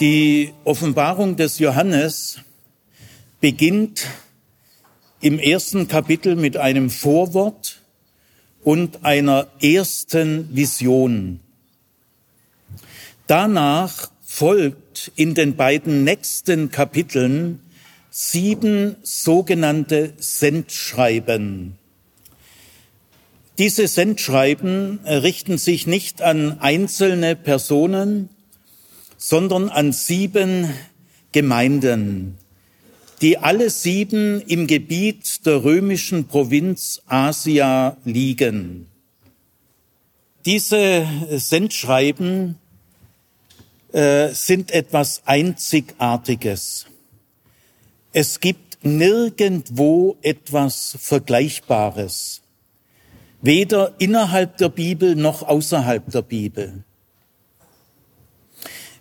Die Offenbarung des Johannes beginnt im ersten Kapitel mit einem Vorwort und einer ersten Vision. Danach folgt in den beiden nächsten Kapiteln sieben sogenannte Sendschreiben. Diese Sendschreiben richten sich nicht an einzelne Personen, sondern an sieben Gemeinden, die alle sieben im Gebiet der römischen Provinz Asia liegen. Diese Sendschreiben äh, sind etwas Einzigartiges. Es gibt nirgendwo etwas Vergleichbares, weder innerhalb der Bibel noch außerhalb der Bibel.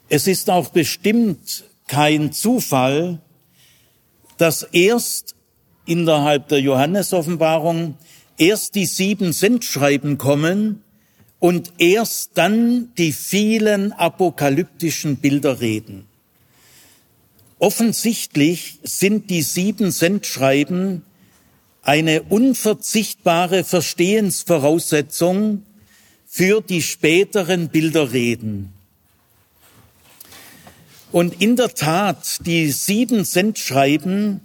Es ist auch bestimmt kein Zufall, dass erst innerhalb der Johannesoffenbarung erst die sieben Sendschreiben kommen und erst dann die vielen apokalyptischen Bilder reden. Offensichtlich sind die sieben Sendschreiben eine unverzichtbare Verstehensvoraussetzung für die späteren Bilderreden. Und in der Tat, die sieben Sendschreiben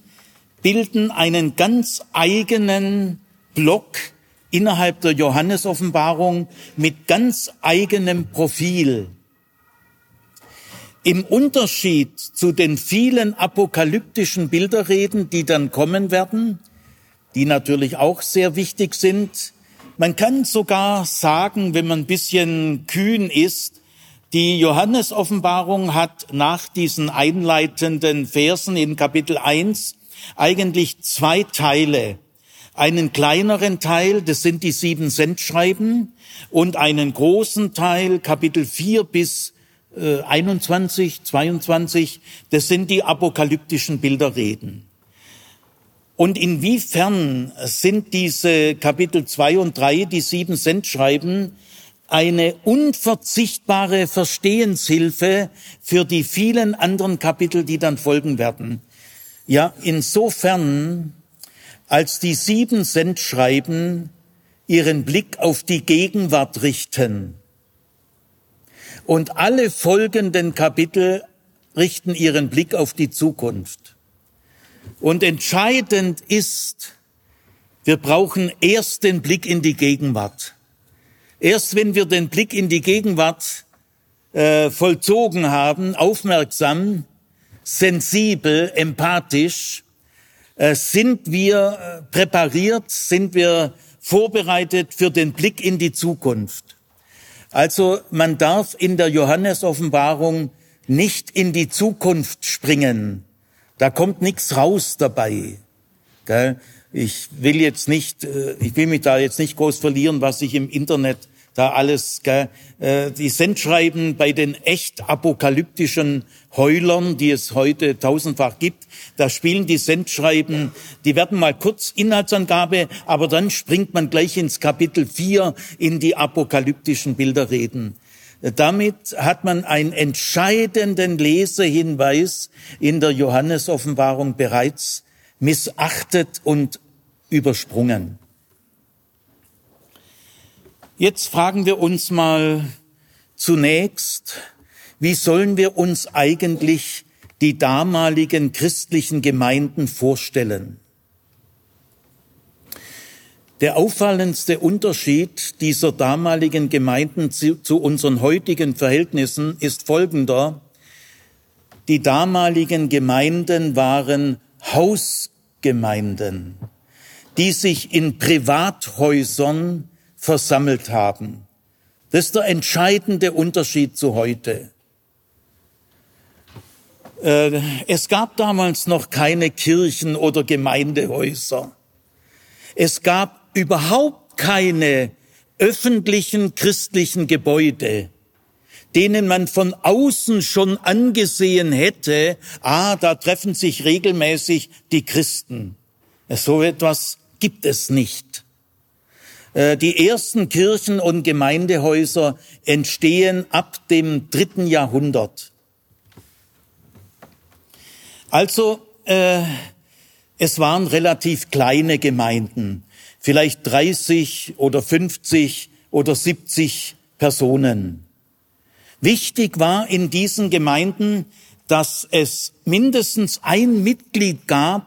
bilden einen ganz eigenen Block innerhalb der Johannesoffenbarung mit ganz eigenem Profil. Im Unterschied zu den vielen apokalyptischen Bilderreden, die dann kommen werden, die natürlich auch sehr wichtig sind, man kann sogar sagen, wenn man ein bisschen kühn ist, die Johannesoffenbarung hat nach diesen einleitenden Versen in Kapitel 1 eigentlich zwei Teile. Einen kleineren Teil, das sind die sieben Sendschreiben, und einen großen Teil, Kapitel 4 bis äh, 21, 22, das sind die apokalyptischen Bilderreden. Und inwiefern sind diese Kapitel 2 und 3, die sieben Sendschreiben, eine unverzichtbare Verstehenshilfe für die vielen anderen Kapitel, die dann folgen werden. Ja, insofern, als die sieben Sendschreiben ihren Blick auf die Gegenwart richten und alle folgenden Kapitel richten ihren Blick auf die Zukunft. Und entscheidend ist, wir brauchen erst den Blick in die Gegenwart. Erst wenn wir den Blick in die Gegenwart äh, vollzogen haben, aufmerksam, sensibel, empathisch, äh, sind wir äh, präpariert, sind wir vorbereitet für den Blick in die Zukunft. Also man darf in der Johannesoffenbarung nicht in die Zukunft springen. Da kommt nichts raus dabei. Gell? Ich will jetzt nicht, äh, ich will mich da jetzt nicht groß verlieren, was ich im Internet da alles, gell, äh, die Sendschreiben bei den echt apokalyptischen Heulern, die es heute tausendfach gibt, da spielen die Sendschreiben, die werden mal kurz Inhaltsangabe, aber dann springt man gleich ins Kapitel 4 in die apokalyptischen Bilderreden. Damit hat man einen entscheidenden Lesehinweis in der Johannesoffenbarung bereits missachtet und übersprungen. Jetzt fragen wir uns mal zunächst, wie sollen wir uns eigentlich die damaligen christlichen Gemeinden vorstellen? Der auffallendste Unterschied dieser damaligen Gemeinden zu, zu, unseren heutigen Verhältnissen ist folgender. Die damaligen Gemeinden waren Hausgemeinden, die sich in Privathäusern versammelt haben. Das ist der entscheidende Unterschied zu heute. Äh, es gab damals noch keine Kirchen oder Gemeindehäuser. Es gab überhaupt keine öffentlichen christlichen Gebäude, denen man von außen schon angesehen hätte, ah, da treffen sich regelmäßig die Christen. So etwas gibt es nicht. Äh, die ersten Kirchen und Gemeindehäuser entstehen ab dem dritten Jahrhundert. Also, äh, es waren relativ kleine Gemeinden, vielleicht 30 oder 50 oder 70 Personen. Wichtig war in diesen Gemeinden, dass es mindestens ein Mitglied gab,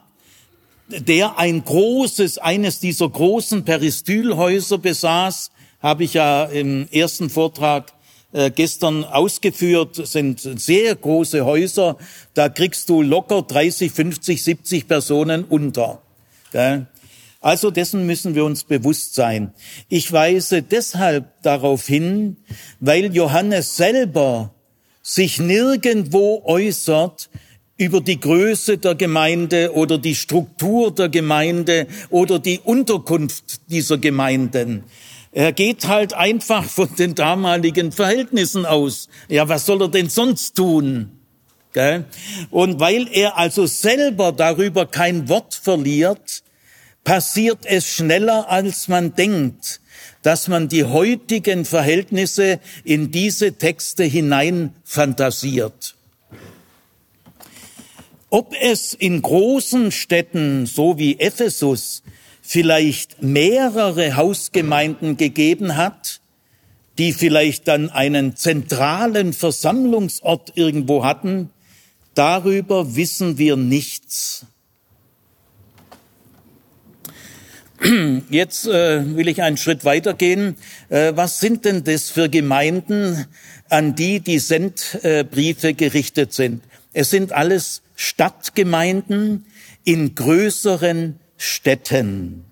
der ein großes, eines dieser großen Peristylhäuser besaß, habe ich ja im ersten Vortrag äh, gestern ausgeführt, sind sehr große Häuser, da kriegst du locker 30, 50, 70 Personen unter. Also dessen müssen wir uns bewusst sein. Ich weise deshalb darauf hin, weil Johannes selber sich nirgendwo äußert über die Größe der Gemeinde oder die Struktur der Gemeinde oder die Unterkunft dieser Gemeinden. Er geht halt einfach von den damaligen Verhältnissen aus. Ja, was soll er denn sonst tun? Und weil er also selber darüber kein Wort verliert, passiert es schneller, als man denkt, dass man die heutigen Verhältnisse in diese Texte hinein fantasiert. Ob es in großen Städten, so wie Ephesus, vielleicht mehrere Hausgemeinden gegeben hat, die vielleicht dann einen zentralen Versammlungsort irgendwo hatten, darüber wissen wir nichts. Jetzt äh, will ich einen Schritt weitergehen. Äh, was sind denn das für Gemeinden, an die die Sendbriefe gerichtet sind? Es sind alles Stadtgemeinden in größeren Städten.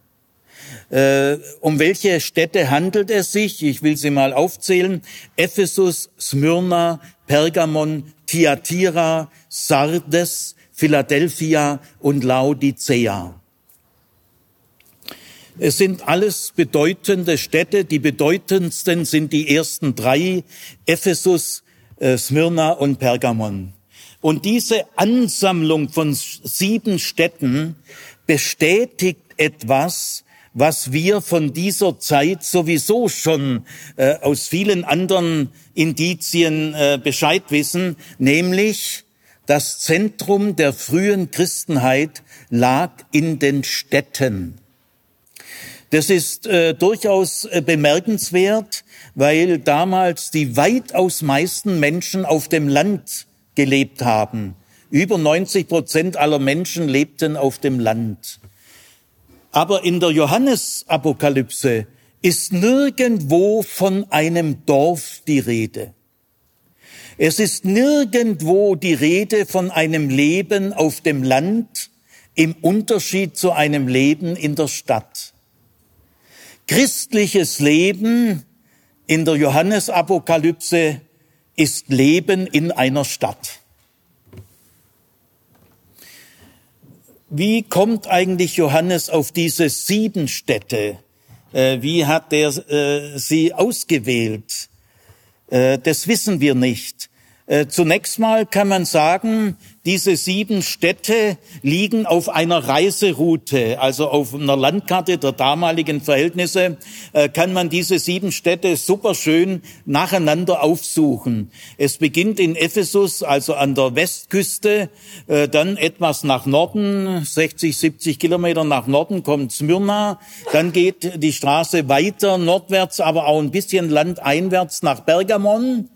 Äh, um welche Städte handelt es sich? Ich will sie mal aufzählen. Ephesus, Smyrna, Pergamon, Thyatira, Sardes, Philadelphia und Laodicea. Es sind alles bedeutende Städte. Die bedeutendsten sind die ersten drei, Ephesus, äh, Smyrna und Pergamon. Und diese Ansammlung von sieben Städten bestätigt etwas, was wir von dieser Zeit sowieso schon äh, aus vielen anderen Indizien äh, Bescheid wissen, nämlich das Zentrum der frühen Christenheit lag in den Städten. Das ist äh, durchaus äh, bemerkenswert, weil damals die weitaus meisten Menschen auf dem Land gelebt haben. Über 90 Prozent aller Menschen lebten auf dem Land. Aber in der Johannesapokalypse ist nirgendwo von einem Dorf die Rede. Es ist nirgendwo die Rede von einem Leben auf dem Land im Unterschied zu einem Leben in der Stadt. Christliches Leben in der Johannesapokalypse ist Leben in einer Stadt. Wie kommt eigentlich Johannes auf diese sieben Städte? Äh, wie hat er äh, sie ausgewählt? Äh, das wissen wir nicht. Zunächst mal kann man sagen, diese sieben Städte liegen auf einer Reiseroute, also auf einer Landkarte der damaligen Verhältnisse äh, kann man diese sieben Städte super schön nacheinander aufsuchen. Es beginnt in Ephesus, also an der Westküste, äh, dann etwas nach Norden, 60, 70 Kilometer nach Norden kommt Smyrna, dann geht die Straße weiter nordwärts, aber auch ein bisschen landeinwärts nach Bergamon.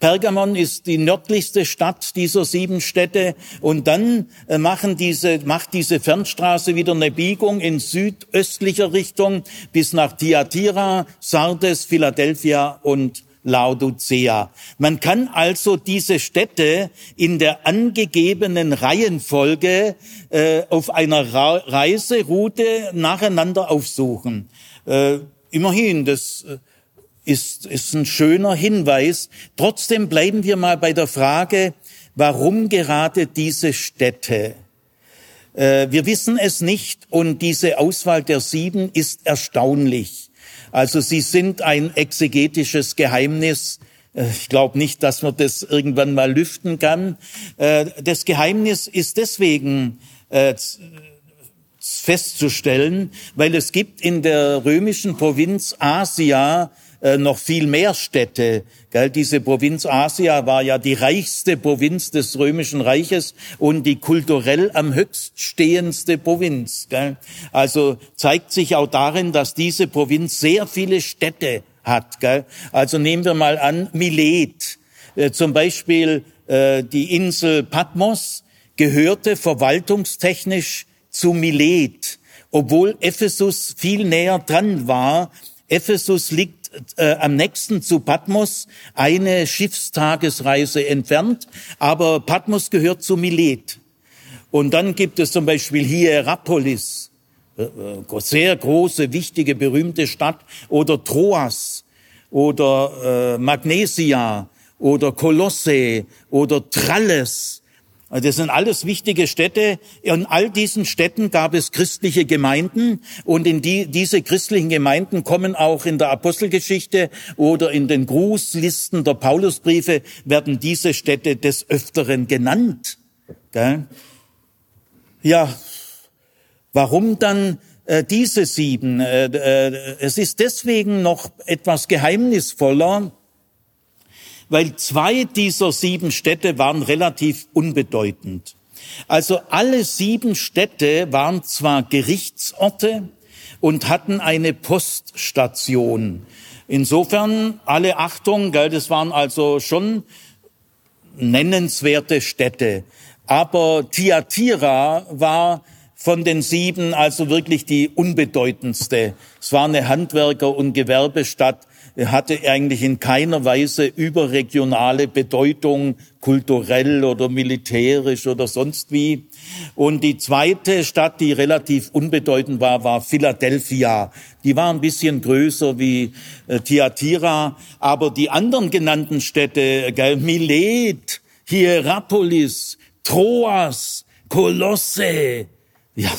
Pergamon ist die nördlichste Stadt dieser sieben Städte und dann äh, machen diese, macht diese Fernstraße wieder eine Biegung in südöstlicher Richtung bis nach Thyatira, Sardes, Philadelphia und Laodicea. Man kann also diese Städte in der angegebenen Reihenfolge äh, auf einer Ra Reiseroute nacheinander aufsuchen. Äh, immerhin, das äh, ist, ist ein schöner Hinweis. Trotzdem bleiben wir mal bei der Frage, warum gerade diese Städte? Äh, wir wissen es nicht und diese Auswahl der sieben ist erstaunlich. Also sie sind ein exegetisches Geheimnis. Äh, ich glaube nicht, dass man das irgendwann mal lüften kann. Äh, das Geheimnis ist deswegen festzustellen, weil es gibt in der römischen Provinz Asia äh, noch viel mehr Städte. Gell? Diese Provinz Asia war ja die reichste Provinz des Römischen Reiches und die kulturell am höchststehendste Provinz. Gell? Also zeigt sich auch darin, dass diese Provinz sehr viele Städte hat. Gell? Also nehmen wir mal an Milet, äh, zum Beispiel äh, die Insel Patmos gehörte verwaltungstechnisch zu Milet, obwohl Ephesus viel näher dran war. Ephesus liegt äh, am nächsten zu Patmos, eine Schiffstagesreise entfernt, aber Patmos gehört zu Milet. Und dann gibt es zum Beispiel Hierapolis, äh, äh, sehr große, wichtige, berühmte Stadt, oder Troas. Oder äh, Magnesia. Oder Kolosse. Oder Tralles also das sind alles wichtige Städte. In all diesen Städten gab es christliche Gemeinden und in die, diese christlichen Gemeinden kommen auch in der Apostelgeschichte oder in den Grußlisten der Paulusbriefe werden diese Städte des Öfteren genannt. Ja, warum dann äh, diese sieben? Äh, äh, es ist deswegen noch etwas geheimnisvoller, weil zwei dieser sieben Städte waren relativ unbedeutend. Also alle sieben Städte waren zwar Gerichtsorte und hatten eine Poststation. Insofern alle Achtung, gell, das waren also schon nennenswerte Städte. Aber Tiatira war von den sieben also wirklich die unbedeutendste. Es war eine Handwerker- und Gewerbestadt hatte eigentlich in keiner Weise überregionale Bedeutung, kulturell oder militärisch oder sonst wie. Und die zweite Stadt, die relativ unbedeutend war, war Philadelphia. Die war ein bisschen größer wie äh, Thyatira, aber die anderen genannten Städte, gell, Milet, Hierapolis, Troas, Kolosse, ja,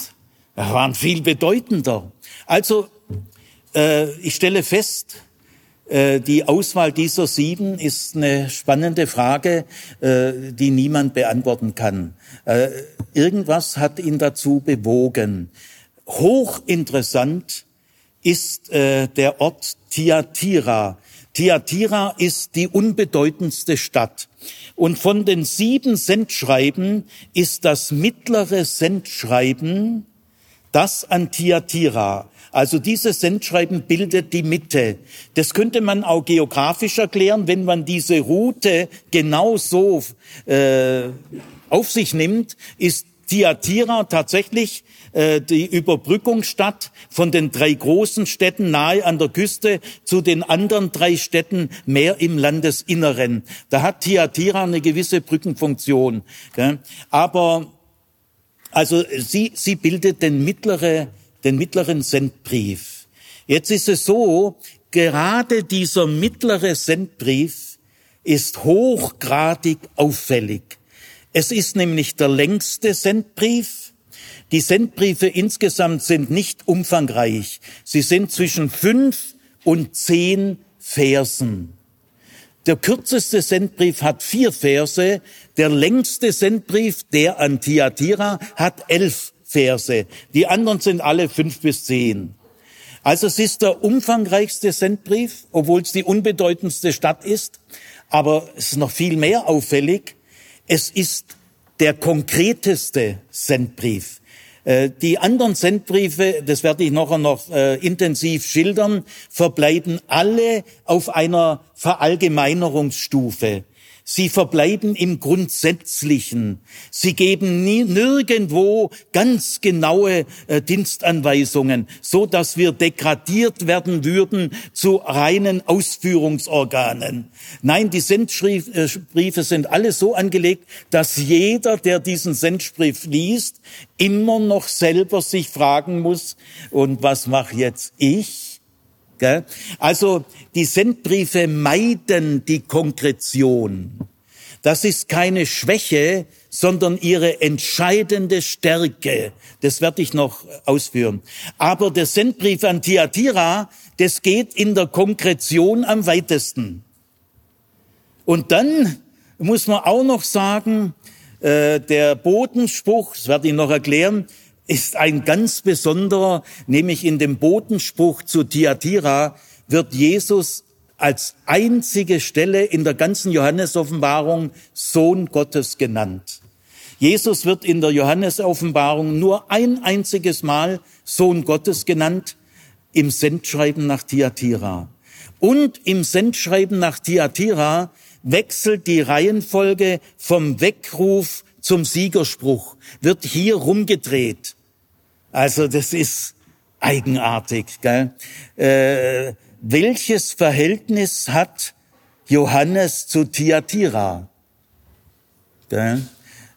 waren viel bedeutender. Also, äh, ich stelle fest, äh, die Auswahl dieser sieben ist eine spannende Frage, äh, die niemand beantworten kann. Äh, irgendwas hat ihn dazu bewogen. Hochinteressant ist der Ort Tiatira. Tiatira ist die unbedeutendste Stadt. Und von den sieben Sendschreiben ist das mittlere Sendschreiben das an Tiatira. Also dieses Sendschreiben bildet die Mitte. Das könnte man auch geografisch erklären, wenn man diese Route genau so äh, auf sich nimmt, ist Tiatira tatsächlich äh, die Überbrückungsstadt von den drei großen Städten nahe an der Küste zu den anderen drei Städten mehr im Landesinneren. Da hat Tiatira eine gewisse Brückenfunktion. Aber also sie, sie bildet den mittlere den mittleren Sendbrief. Jetzt ist es so, gerade dieser mittlere Sendbrief ist hochgradig auffällig. Es ist nämlich der längste Sendbrief. Die Sendbriefe insgesamt sind nicht umfangreich. Sie sind zwischen fünf und zehn Versen. Der kürzeste Sendbrief hat vier Verse, der längste Sendbrief, der an Thyatira, hat elf Verse. Die anderen sind alle fünf bis zehn. Also es ist der umfangreichste Sendbrief, obwohl es die unbedeutendste Stadt ist. Aber es ist noch viel mehr auffällig. Es ist der konkreteste Sendbrief. Äh, die anderen Sendbriefe, das werde ich nachher noch äh, intensiv schildern, verbleiben alle auf einer Verallgemeinerungsstufe. Sie verbleiben im Grundsätzlichen. Sie geben nie, nirgendwo ganz genaue äh, Dienstanweisungen, so dass wir degradiert werden würden zu reinen Ausführungsorganen. Nein, die Sendbriefe sind alle so angelegt, dass jeder, der diesen Sendbrief liest, immer noch selber sich fragen muss, und was mache jetzt ich? Also die Sendbriefe meiden die Konkretion. Das ist keine Schwäche, sondern ihre entscheidende Stärke. Das werde ich noch ausführen. Aber der Sendbrief an Thyatira, das geht in der Konkretion am weitesten. Und dann muss man auch noch sagen, äh, der Bodenspruch, das werde ich noch erklären, ist ein ganz besonderer, nämlich in dem Botenspruch zu Thyatira wird Jesus als einzige Stelle in der ganzen Johannesoffenbarung Sohn Gottes genannt. Jesus wird in der Johannesoffenbarung nur ein einziges Mal Sohn Gottes genannt im Sendschreiben nach Thyatira. Und im Sendschreiben nach Thyatira wechselt die Reihenfolge vom Weckruf zum Siegerspruch, wird hier rumgedreht. Also das ist eigenartig. Gell? Äh, welches Verhältnis hat Johannes zu Thyatira? Gell?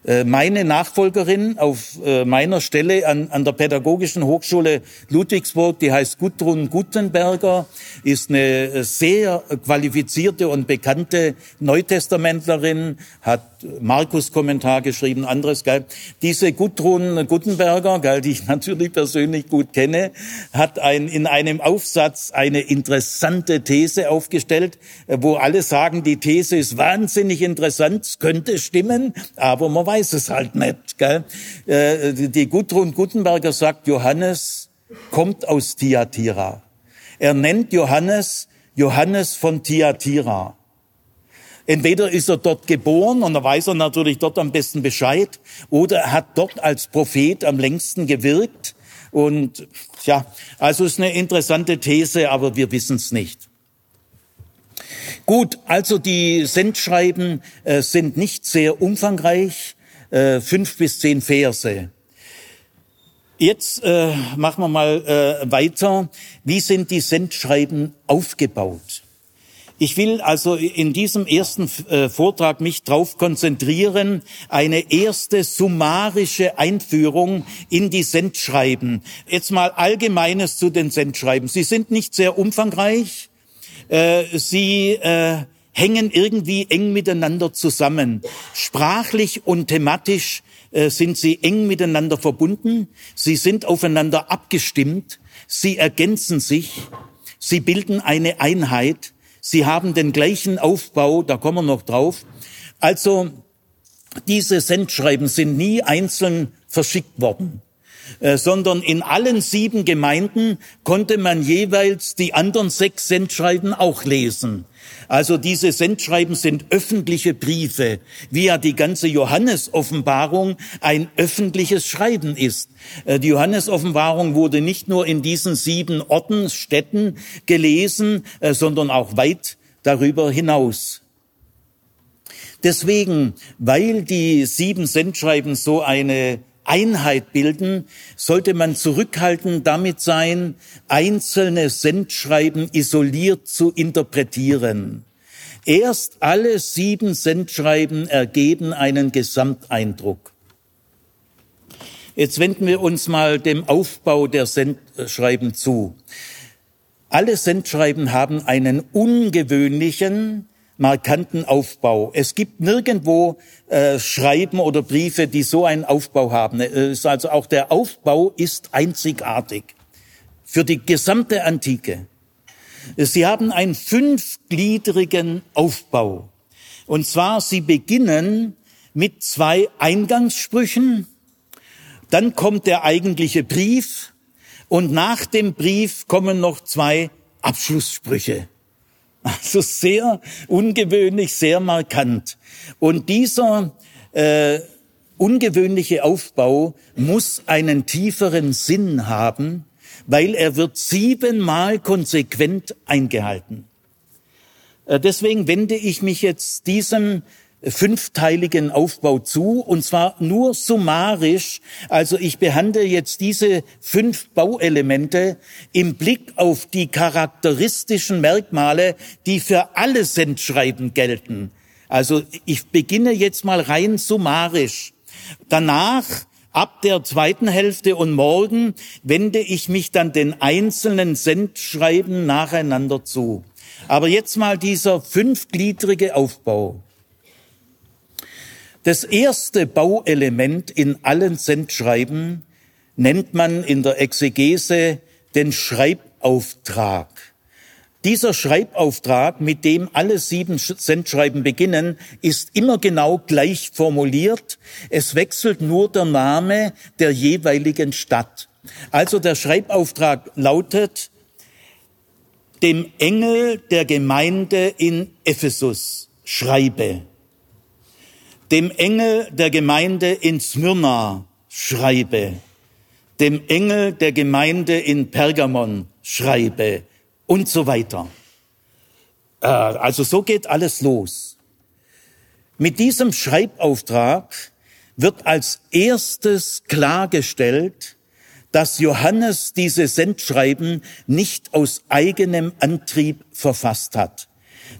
Äh, meine Nachfolgerin auf äh, meiner Stelle an, an der Pädagogischen Hochschule Ludwigsburg, die heißt Gudrun Gutenberger, ist eine äh, sehr qualifizierte und bekannte Neutestamentlerin, hat Markus-Kommentar geschrieben, anderes, gell. Diese Gudrun Gutenberger, gell, die ich natürlich persönlich gut kenne, hat ein, in einem Aufsatz eine interessante These aufgestellt, wo alle sagen, die These ist wahnsinnig interessant, könnte stimmen, aber man weiß es halt nicht. Gell? Äh, die Gudrun Gutenberger sagt, Johannes kommt aus Thyatira. Er nennt Johannes Johannes von Thyatira. Entweder ist er dort geboren und da weiß er natürlich dort am besten Bescheid, oder er hat dort als Prophet am längsten gewirkt. Und ja, also ist eine interessante These, aber wir wissen es nicht. Gut, also die Sendschreiben äh, sind nicht sehr umfangreich äh, fünf bis zehn Verse. Jetzt äh, machen wir mal äh, weiter. Wie sind die Sendschreiben aufgebaut? Ich will also in diesem ersten äh, Vortrag mich darauf konzentrieren, eine erste summarische Einführung in die Sendschreiben. Jetzt mal Allgemeines zu den Sendschreiben. Sie sind nicht sehr umfangreich. Äh, sie äh, hängen irgendwie eng miteinander zusammen. Sprachlich und thematisch äh, sind sie eng miteinander verbunden. Sie sind aufeinander abgestimmt. Sie ergänzen sich. Sie bilden eine Einheit. Sie haben den gleichen Aufbau. Da kommen wir noch drauf. Also, diese Sendschreiben sind nie einzeln verschickt worden. Äh, sondern in allen sieben Gemeinden konnte man jeweils die anderen sechs Sendschreiben auch lesen. Also diese Sendschreiben sind öffentliche Briefe, wie ja die ganze Johannesoffenbarung ein öffentliches Schreiben ist. Äh, die Johannesoffenbarung wurde nicht nur in diesen sieben Orten, Städten gelesen, äh, sondern auch weit darüber hinaus. Deswegen, weil die sieben Sendschreiben so eine Einheit bilden, sollte man zurückhaltend damit sein, einzelne Sendschreiben isoliert zu interpretieren. Erst alle sieben Sendschreiben ergeben einen Gesamteindruck. Jetzt wenden wir uns mal dem Aufbau der Sendschreiben zu. Alle Sendschreiben haben einen ungewöhnlichen, markanten Aufbau. Es gibt nirgendwo äh, Schreiben oder Briefe, die so einen Aufbau haben. Es also auch der Aufbau ist einzigartig für die gesamte Antike. Sie haben einen fünfgliedrigen Aufbau. Und zwar, sie beginnen mit zwei Eingangssprüchen, dann kommt der eigentliche Brief und nach dem Brief kommen noch zwei Abschlusssprüche. Also sehr ungewöhnlich, sehr markant. Und dieser äh, ungewöhnliche Aufbau muss einen tieferen Sinn haben, weil er wird siebenmal konsequent eingehalten. Äh, deswegen wende ich mich jetzt diesem fünfteiligen Aufbau zu, und zwar nur summarisch. Also ich behandle jetzt diese fünf Bauelemente im Blick auf die charakteristischen Merkmale, die für alle Sendschreiben gelten. Also ich beginne jetzt mal rein summarisch. Danach Ab der zweiten Hälfte und morgen wende ich mich dann den einzelnen Sendschreiben nacheinander zu. Aber jetzt mal dieser fünfgliedrige Aufbau. Das erste Bauelement in allen Sendschreiben nennt man in der Exegese den Schreibauftrag. Dieser Schreibauftrag, mit dem alle sieben Sendschreiben beginnen, ist immer genau gleich formuliert. Es wechselt nur der Name der jeweiligen Stadt. Also der Schreibauftrag lautet, dem Engel der Gemeinde in Ephesus schreibe, dem Engel der Gemeinde in Smyrna schreibe, dem Engel der Gemeinde in Pergamon schreibe und so weiter. Äh, also so geht alles los. Mit diesem Schreibauftrag wird als erstes klargestellt, dass Johannes diese Sendschreiben nicht aus eigenem Antrieb verfasst hat.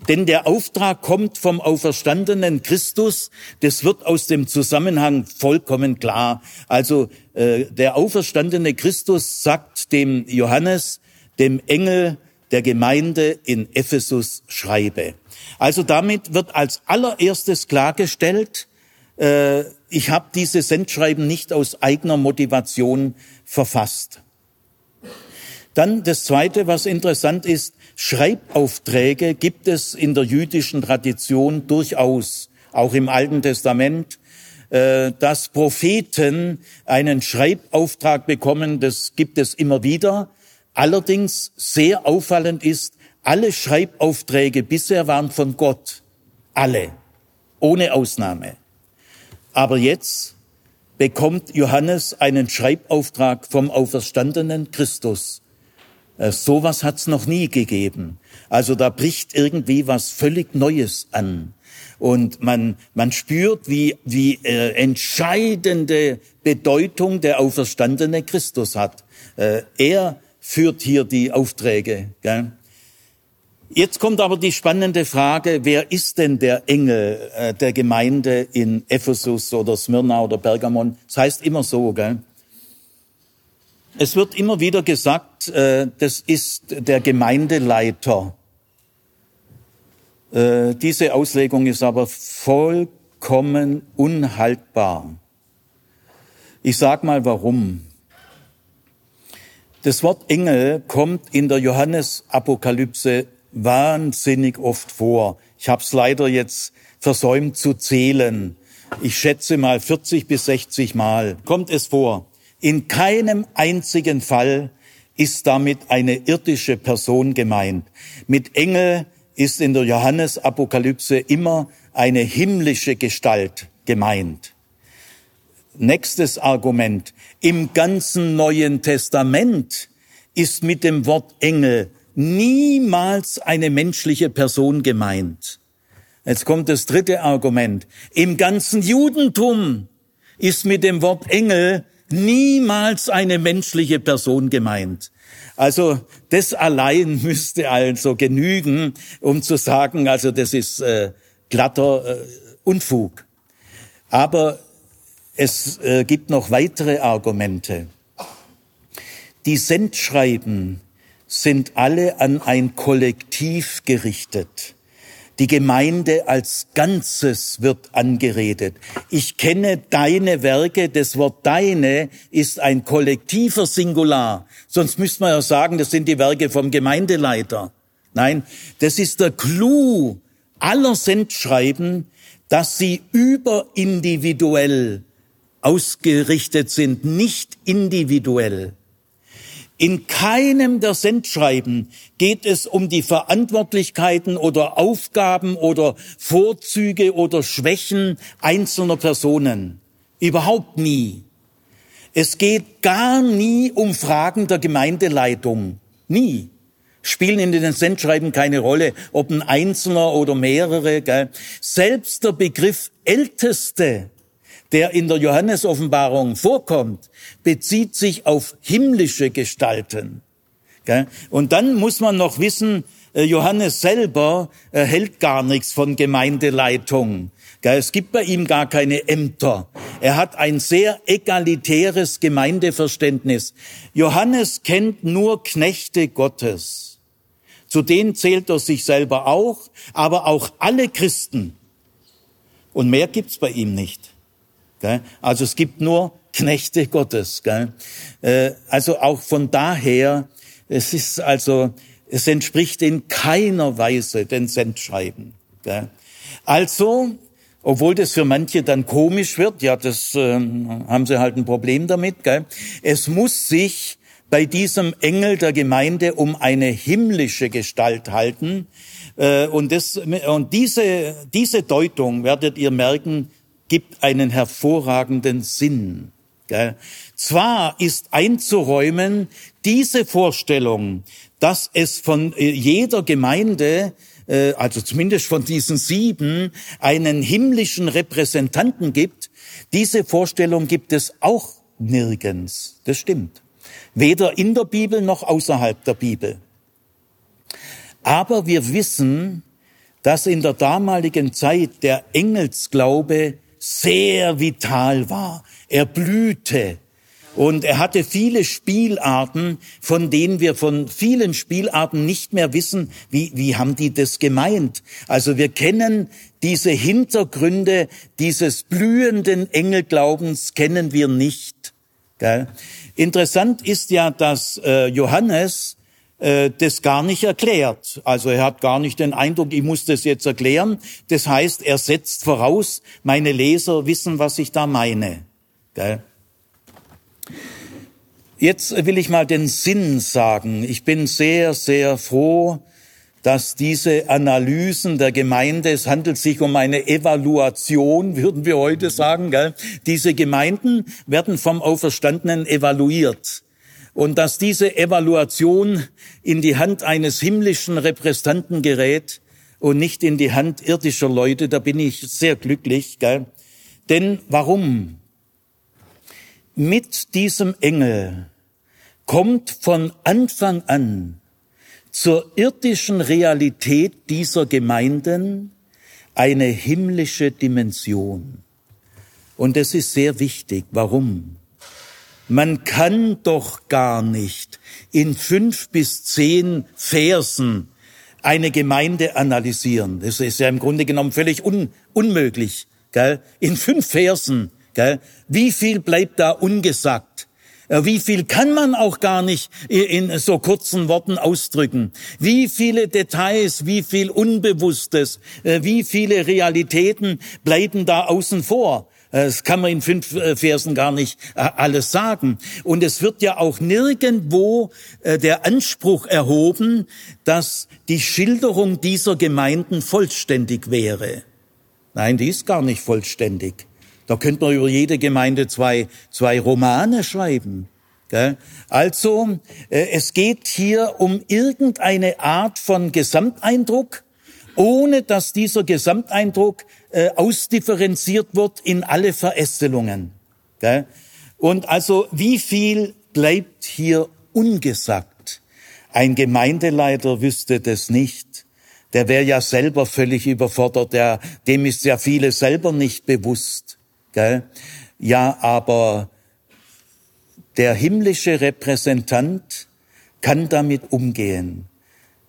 Denn der Auftrag kommt vom auferstandenen Christus. Das wird aus dem Zusammenhang vollkommen klar. Also äh, der auferstandene Christus sagt dem Johannes, dem Engel der Gemeinde in Ephesus schreibe. Also damit wird als allererstes klargestellt, äh, ich habe diese Sendschreiben nicht aus eigener Motivation verfasst. Dann das Zweite, was interessant ist, Schreibaufträge gibt es in der jüdischen Tradition durchaus, auch im Alten Testament, äh, dass Propheten einen Schreibauftrag bekommen, das gibt es immer wieder. Allerdings sehr auffallend ist, alle Schreibaufträge bisher waren von Gott. Alle. Ohne Ausnahme. Aber jetzt bekommt Johannes einen Schreibauftrag vom auferstandenen Christus. Äh, sowas hat's noch nie gegeben. Also da bricht irgendwie was völlig Neues an. Und man, man spürt, wie, wie äh, entscheidende Bedeutung der auferstandene Christus hat. Äh, er führt hier die Aufträge. Gell? Jetzt kommt aber die spannende Frage, wer ist denn der Engel äh, der Gemeinde in Ephesus oder Smyrna oder Pergamon? Das heißt immer so, gell? Es wird immer wieder gesagt, äh, das ist der Gemeindeleiter. Äh, diese Auslegung ist aber vollkommen unhaltbar. Ich sag mal warum. Das Wort Engel kommt in der Johannesapokalypse wahnsinnig oft vor. Ich habe es leider jetzt versäumt zu zählen. Ich schätze mal 40 bis 60 Mal kommt es vor. In keinem einzigen Fall ist damit eine irdische Person gemeint. Mit Engel ist in der Johannesapokalypse immer eine himmlische Gestalt gemeint. Nächstes Argument. Im ganzen Neuen Testament ist mit dem Wort Engel niemals eine menschliche Person gemeint. Jetzt kommt das dritte Argument. Im ganzen Judentum ist mit dem Wort Engel niemals eine menschliche Person gemeint. Also das allein müsste also genügen, um zu sagen, also das ist äh, glatter äh, Unfug. Aber es äh, gibt noch weitere Argumente. Die Sendschreiben sind alle an ein Kollektiv gerichtet. Die Gemeinde als Ganzes wird angeredet. Ich kenne deine Werke. Das Wort deine ist ein kollektiver Singular. Sonst müsste man ja sagen, das sind die Werke vom Gemeindeleiter. Nein, das ist der Clou aller Sendschreiben, dass sie überindividuell ausgerichtet sind, nicht individuell. In keinem der Sendschreiben geht es um die Verantwortlichkeiten oder Aufgaben oder Vorzüge oder Schwächen einzelner Personen. Überhaupt nie. Es geht gar nie um Fragen der Gemeindeleitung. Nie. Spielen in den Sendschreiben keine Rolle, ob ein Einzelner oder mehrere. Gell? Selbst der Begriff Älteste der in der Johannesoffenbarung vorkommt, bezieht sich auf himmlische Gestalten. Und dann muss man noch wissen, äh, Johannes selber äh, hält gar nichts von Gemeindeleitung. Es gibt bei ihm gar keine Ämter. Er hat ein sehr egalitäres Gemeindeverständnis. Johannes kennt nur Knechte Gottes. Zu denen zählt er sich selber auch, aber auch alle Christen. Und mehr gibt's bei ihm nicht. Also es gibt nur Knechte Gottes. Äh, also auch von daher, es ist also, es entspricht in keiner Weise den Sendschreiben. Also, obwohl das für manche dann komisch wird, ja, das äh, haben sie halt ein Problem damit. Gell? Es muss sich bei diesem Engel der Gemeinde um eine himmlische Gestalt halten. Äh, und, das, und diese, diese Deutung, werdet ihr merken, gibt einen hervorragenden Sinn. Zwar ist einzuräumen diese Vorstellung, dass es von äh, jeder Gemeinde äh, also zumindest von diesen sieben, einen himmlischen Repräsentanten gibt, diese Vorstellung gibt es auch nirgends. Das stimmt. Weder in der Bibel noch außerhalb der Bibel. Aber wir wissen, dass in der damaligen Zeit der Engelsglaube sehr vital war. Er blühte. Und er hatte viele Spielarten, von denen wir von vielen Spielarten nicht mehr wissen, wie, wie haben die das gemeint. Also wir kennen diese Hintergründe dieses blühenden Engelglaubens, kennen wir nicht. Gell? Interessant ist ja, dass äh, Johannes äh, das gar nicht erklärt. Also er hat gar nicht den Eindruck, ich muss das jetzt erklären. Das heißt, er setzt voraus, meine Leser wissen, was ich da meine. Gell? Jetzt will ich mal den Sinn sagen. Ich bin sehr, sehr froh, dass diese Analysen der Gemeinde, es handelt sich um eine Evaluation, würden wir heute sagen, gell? diese Gemeinden werden vom Auferstandenen evaluiert. Und dass diese Evaluation in die Hand eines himmlischen Repräsentanten gerät und nicht in die Hand irdischer Leute, da bin ich sehr glücklich. Gell? Denn warum? mit diesem Engel kommt von Anfang an zur irdischen Realität dieser Gemeinden eine himmlische Dimension. Und das ist sehr wichtig. Warum? Man kann doch gar nicht in fünf bis zehn Versen eine Gemeinde analysieren. Das ist ja im Grunde genommen völlig un unmöglich. Gell? In fünf Versen Gell? Wie viel bleibt da ungesagt? Äh, wie viel kann man auch gar nicht in so kurzen Worten ausdrücken? Wie viele Details, wie viel Unbewusstes, äh, wie viele Realitäten bleiben da außen vor? Äh, das kann man in fünf Versen gar nicht alles sagen. Und es wird ja auch nirgendwo der Anspruch erhoben, dass die Schilderung dieser Gemeinden vollständig wäre. Nein, die ist gar nicht vollständig. Da könnte man über jede Gemeinde zwei, zwei Romane schreiben. Also, äh, es geht hier um irgendeine Art von Gesamteindruck, ohne dass dieser Gesamteindruck äh, ausdifferenziert wird in alle Verästelungen. Und also, wie viel bleibt hier ungesagt? Ein Gemeindeleiter wüsste das nicht. Der wäre ja selber völlig überfordert. Der, dem ist ja viele selber nicht bewusst. Gell? Ja, aber der himmlische Repräsentant kann damit umgehen.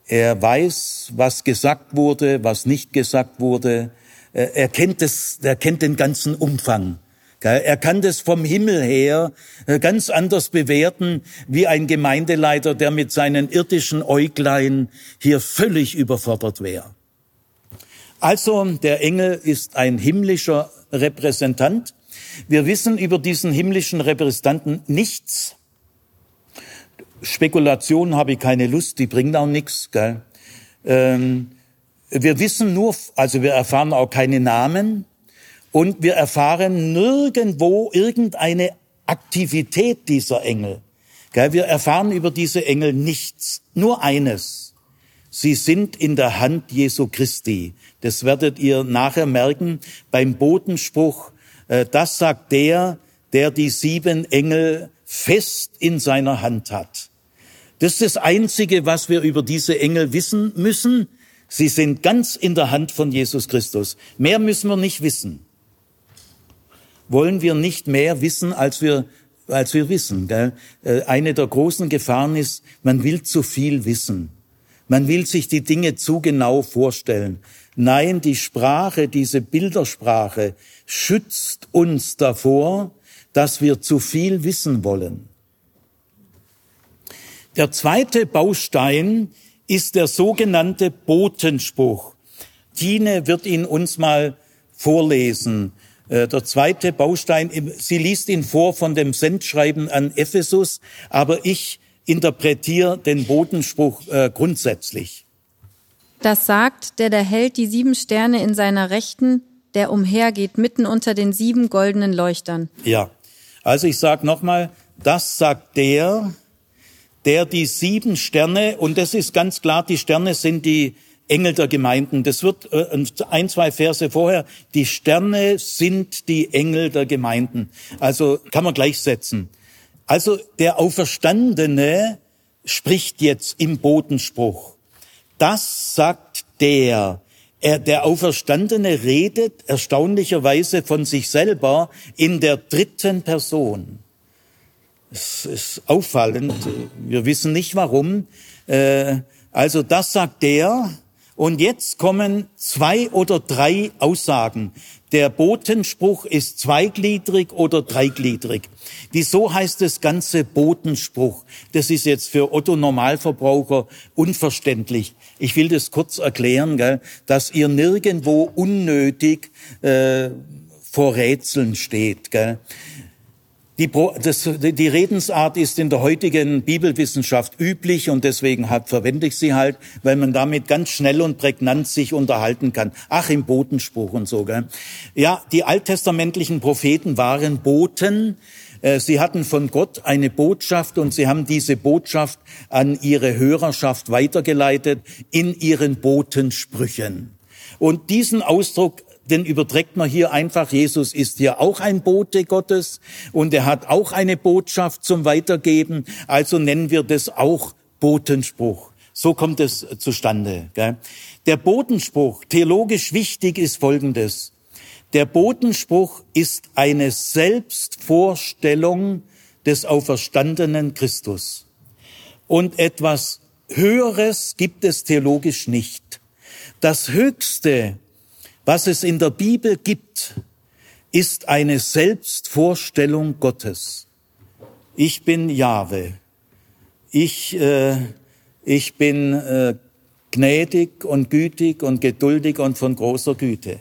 Er weiß, was gesagt wurde, was nicht gesagt wurde. Er kennt, es, er kennt den ganzen Umfang. Er kann das vom Himmel her äh, ganz anders bewerten wie ein Gemeindeleiter, der mit seinen irdischen Äuglein hier völlig überfordert wäre. Also der Engel ist ein himmlischer Repräsentant. Wir wissen über diesen himmlischen Repräsentanten nichts. Spekulationen habe ich keine Lust, die bringen auch nichts. Gell? Ähm, wir wissen nur, also wir erfahren auch keine Namen und wir erfahren nirgendwo irgendeine Aktivität dieser Engel. Wir erfahren über diese Engel nichts, nur eines. Sie sind in der Hand Jesu Christi. Das werdet ihr nachher merken beim Botenspruch. Äh, das sagt der, der die sieben Engel fest in seiner Hand hat. Das ist das Einzige, was wir über diese Engel wissen müssen. Sie sind ganz in der Hand von Jesus Christus. Mehr müssen wir nicht wissen. Wollen wir nicht mehr wissen, als wir, als wir wissen. Gell? Äh, eine der großen Gefahren ist, man will zu viel wissen. Man will sich die Dinge zu genau vorstellen. Nein, die Sprache, diese Bildersprache schützt uns davor, dass wir zu viel wissen wollen. Der zweite Baustein ist der sogenannte Botenspruch. Tine wird ihn uns mal vorlesen. Äh, der zweite Baustein, sie liest ihn vor von dem Sendschreiben an Ephesus, aber ich interpretiere den Bodenspruch äh, grundsätzlich. Das sagt, der da hält die sieben Sterne in seiner Rechten, der umhergeht mitten unter den sieben goldenen Leuchtern. Ja, also ich sage nochmal, das sagt der, der die sieben Sterne, und das ist ganz klar, die Sterne sind die Engel der Gemeinden. Das wird äh, ein, zwei Verse vorher. Die Sterne sind die Engel der Gemeinden. Also kann man gleichsetzen. Also der Auferstandene spricht jetzt im Bodenspruch. Das sagt der. Er, der Auferstandene redet erstaunlicherweise von sich selber in der dritten Person. Es ist auffallend. Wir wissen nicht warum. Äh, also das sagt der, und jetzt kommen zwei oder drei Aussagen. Der Botenspruch ist zweigliedrig oder dreigliedrig. Wieso heißt das ganze Botenspruch? Das ist jetzt für Otto Normalverbraucher unverständlich. Ich will das kurz erklären, gell, dass ihr nirgendwo unnötig äh, vor Rätseln steht. Gell. Die, das, die Redensart ist in der heutigen Bibelwissenschaft üblich und deswegen hat, verwende ich sie halt, weil man damit ganz schnell und prägnant sich unterhalten kann. Ach, im Botenspruch und so. Gell? Ja, die alttestamentlichen Propheten waren Boten. Äh, sie hatten von Gott eine Botschaft und sie haben diese Botschaft an ihre Hörerschaft weitergeleitet in ihren Botensprüchen. Und diesen Ausdruck den überträgt man hier einfach. Jesus ist hier auch ein Bote Gottes und er hat auch eine Botschaft zum Weitergeben. Also nennen wir das auch Botenspruch. So kommt es zustande. Gell? Der Botenspruch, theologisch wichtig, ist Folgendes. Der Botenspruch ist eine Selbstvorstellung des auferstandenen Christus. Und etwas Höheres gibt es theologisch nicht. Das Höchste, was es in der Bibel gibt, ist eine Selbstvorstellung Gottes. Ich bin Jahwe. Ich, äh, ich bin äh, gnädig und gütig und geduldig und von großer Güte,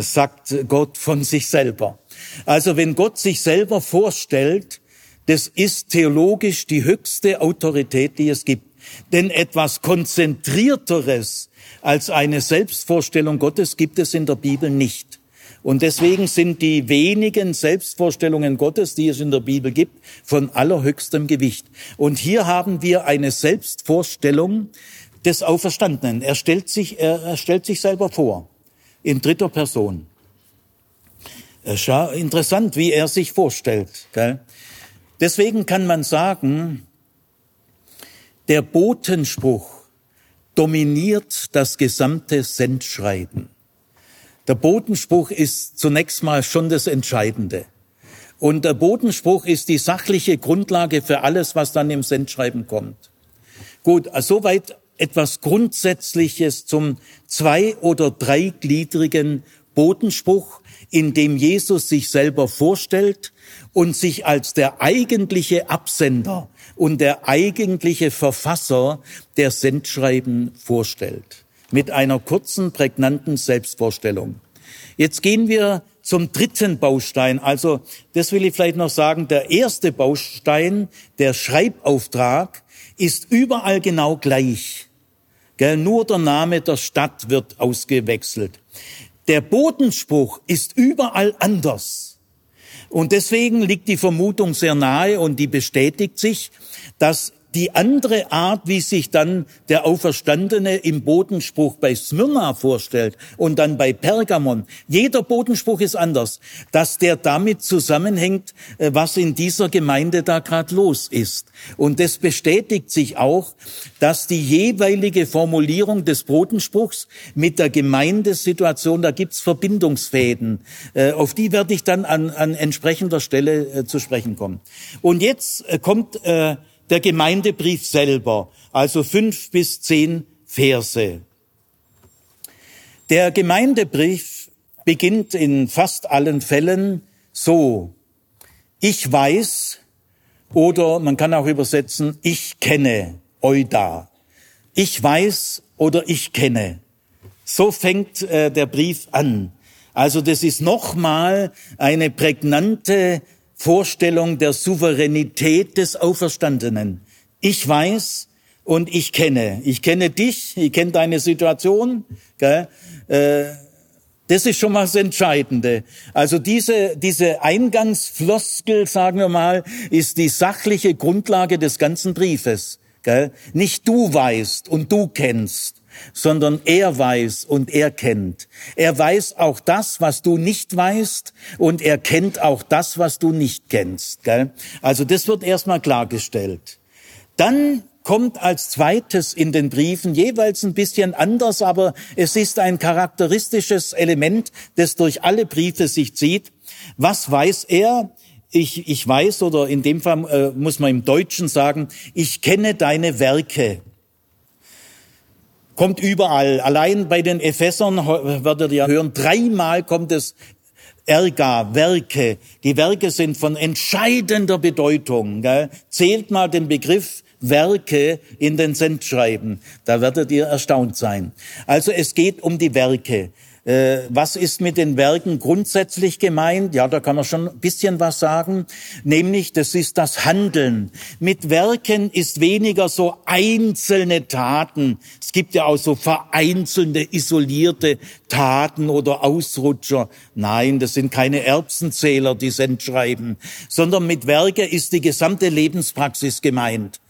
sagt Gott von sich selber. Also wenn Gott sich selber vorstellt, das ist theologisch die höchste Autorität, die es gibt. Denn etwas Konzentrierteres als eine Selbstvorstellung Gottes gibt es in der Bibel nicht. Und deswegen sind die wenigen Selbstvorstellungen Gottes, die es in der Bibel gibt, von allerhöchstem Gewicht. Und hier haben wir eine Selbstvorstellung des Auferstandenen. Er stellt sich, er, er stellt sich selber vor. In dritter Person. Interessant, wie er sich vorstellt. Gell? Deswegen kann man sagen, der Botenspruch dominiert das gesamte Sendschreiben. Der Bodenspruch ist zunächst mal schon das Entscheidende. Und der Bodenspruch ist die sachliche Grundlage für alles, was dann im Sendschreiben kommt. Gut, soweit etwas Grundsätzliches zum zwei- oder dreigliedrigen Bodenspruch, in dem Jesus sich selber vorstellt und sich als der eigentliche Absender und der eigentliche Verfasser der Sendschreiben vorstellt. Mit einer kurzen, prägnanten Selbstvorstellung. Jetzt gehen wir zum dritten Baustein. Also, das will ich vielleicht noch sagen. Der erste Baustein, der Schreibauftrag, ist überall genau gleich. Gell? Nur der Name der Stadt wird ausgewechselt. Der Bodenspruch ist überall anders. Und deswegen liegt die Vermutung sehr nahe und die bestätigt sich, dass die andere Art, wie sich dann der Auferstandene im Bodenspruch bei Smyrna vorstellt und dann bei Pergamon. Jeder Bodenspruch ist anders, dass der damit zusammenhängt, äh, was in dieser Gemeinde da gerade los ist. Und das bestätigt sich auch, dass die jeweilige Formulierung des Bodenspruchs mit der Gemeindesituation, da gibt's Verbindungsfäden. Äh, auf die werde ich dann an, an entsprechender Stelle äh, zu sprechen kommen. Und jetzt kommt der Gemeindebrief selber, also fünf bis zehn Verse. Der Gemeindebrief beginnt in fast allen Fällen so. Ich weiß oder man kann auch übersetzen, ich kenne Euda. Ich weiß oder ich kenne. So fängt äh, der Brief an. Also das ist nochmal eine prägnante Vorstellung der Souveränität des Auferstandenen. Ich weiß und ich kenne. Ich kenne dich, ich kenne deine Situation. Gell? Äh, das ist schon mal das Entscheidende. Also diese, diese Eingangsfloskel, sagen wir mal, ist die sachliche Grundlage des ganzen Briefes. Gell? Nicht du weißt und du kennst, sondern er weiß und er kennt. Er weiß auch das, was du nicht weißt und er kennt auch das, was du nicht kennst. Gell? Also das wird erstmal klargestellt. Dann kommt als zweites in den Briefen jeweils ein bisschen anders, aber es ist ein charakteristisches Element, das durch alle Briefe sich zieht. Was weiß er? Ich, ich weiß, oder in dem Fall äh, muss man im Deutschen sagen, ich kenne deine Werke kommt überall. Allein bei den Ephesern werdet ihr hören, dreimal kommt es Erga, Werke. Die Werke sind von entscheidender Bedeutung. Gell? Zählt mal den Begriff Werke in den Sendschreiben. Da werdet ihr erstaunt sein. Also es geht um die Werke. Äh, was ist mit den Werken grundsätzlich gemeint? Ja, da kann man schon ein bisschen was sagen. Nämlich, das ist das Handeln. Mit Werken ist weniger so einzelne Taten. Es gibt ja auch so vereinzelte, isolierte Taten oder Ausrutscher. Nein, das sind keine Erbsenzähler, die schreiben, sondern mit Werke ist die gesamte Lebenspraxis gemeint.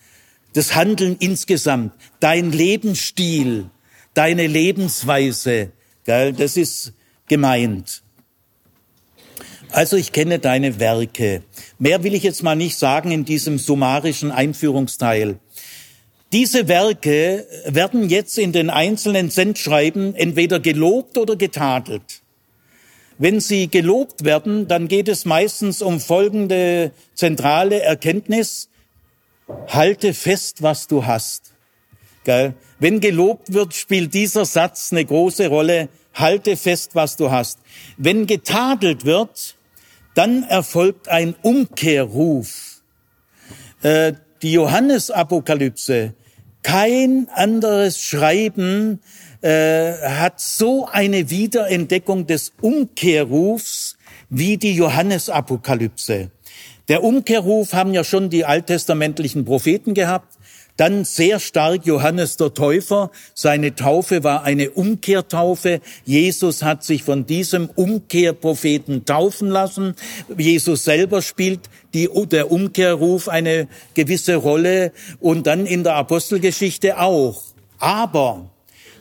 Das Handeln insgesamt, dein Lebensstil, deine Lebensweise, Gell? Das ist gemeint. Also ich kenne deine Werke. Mehr will ich jetzt mal nicht sagen in diesem summarischen Einführungsteil. Diese Werke werden jetzt in den einzelnen Sendschreiben entweder gelobt oder getadelt. Wenn sie gelobt werden, dann geht es meistens um folgende zentrale Erkenntnis. Halte fest, was du hast. Gell? Wenn gelobt wird, spielt dieser Satz eine große Rolle halte fest, was du hast. Wenn getadelt wird, dann erfolgt ein Umkehrruf. Äh, die Johannesapokalypse, kein anderes Schreiben äh, hat so eine Wiederentdeckung des Umkehrrufs wie die Johannesapokalypse. Der Umkehrruf haben ja schon die alttestamentlichen Propheten gehabt. Dann sehr stark Johannes der Täufer. Seine Taufe war eine Umkehrtaufe. Jesus hat sich von diesem Umkehrpropheten taufen lassen. Jesus selber spielt die, der Umkehrruf eine gewisse Rolle und dann in der Apostelgeschichte auch. Aber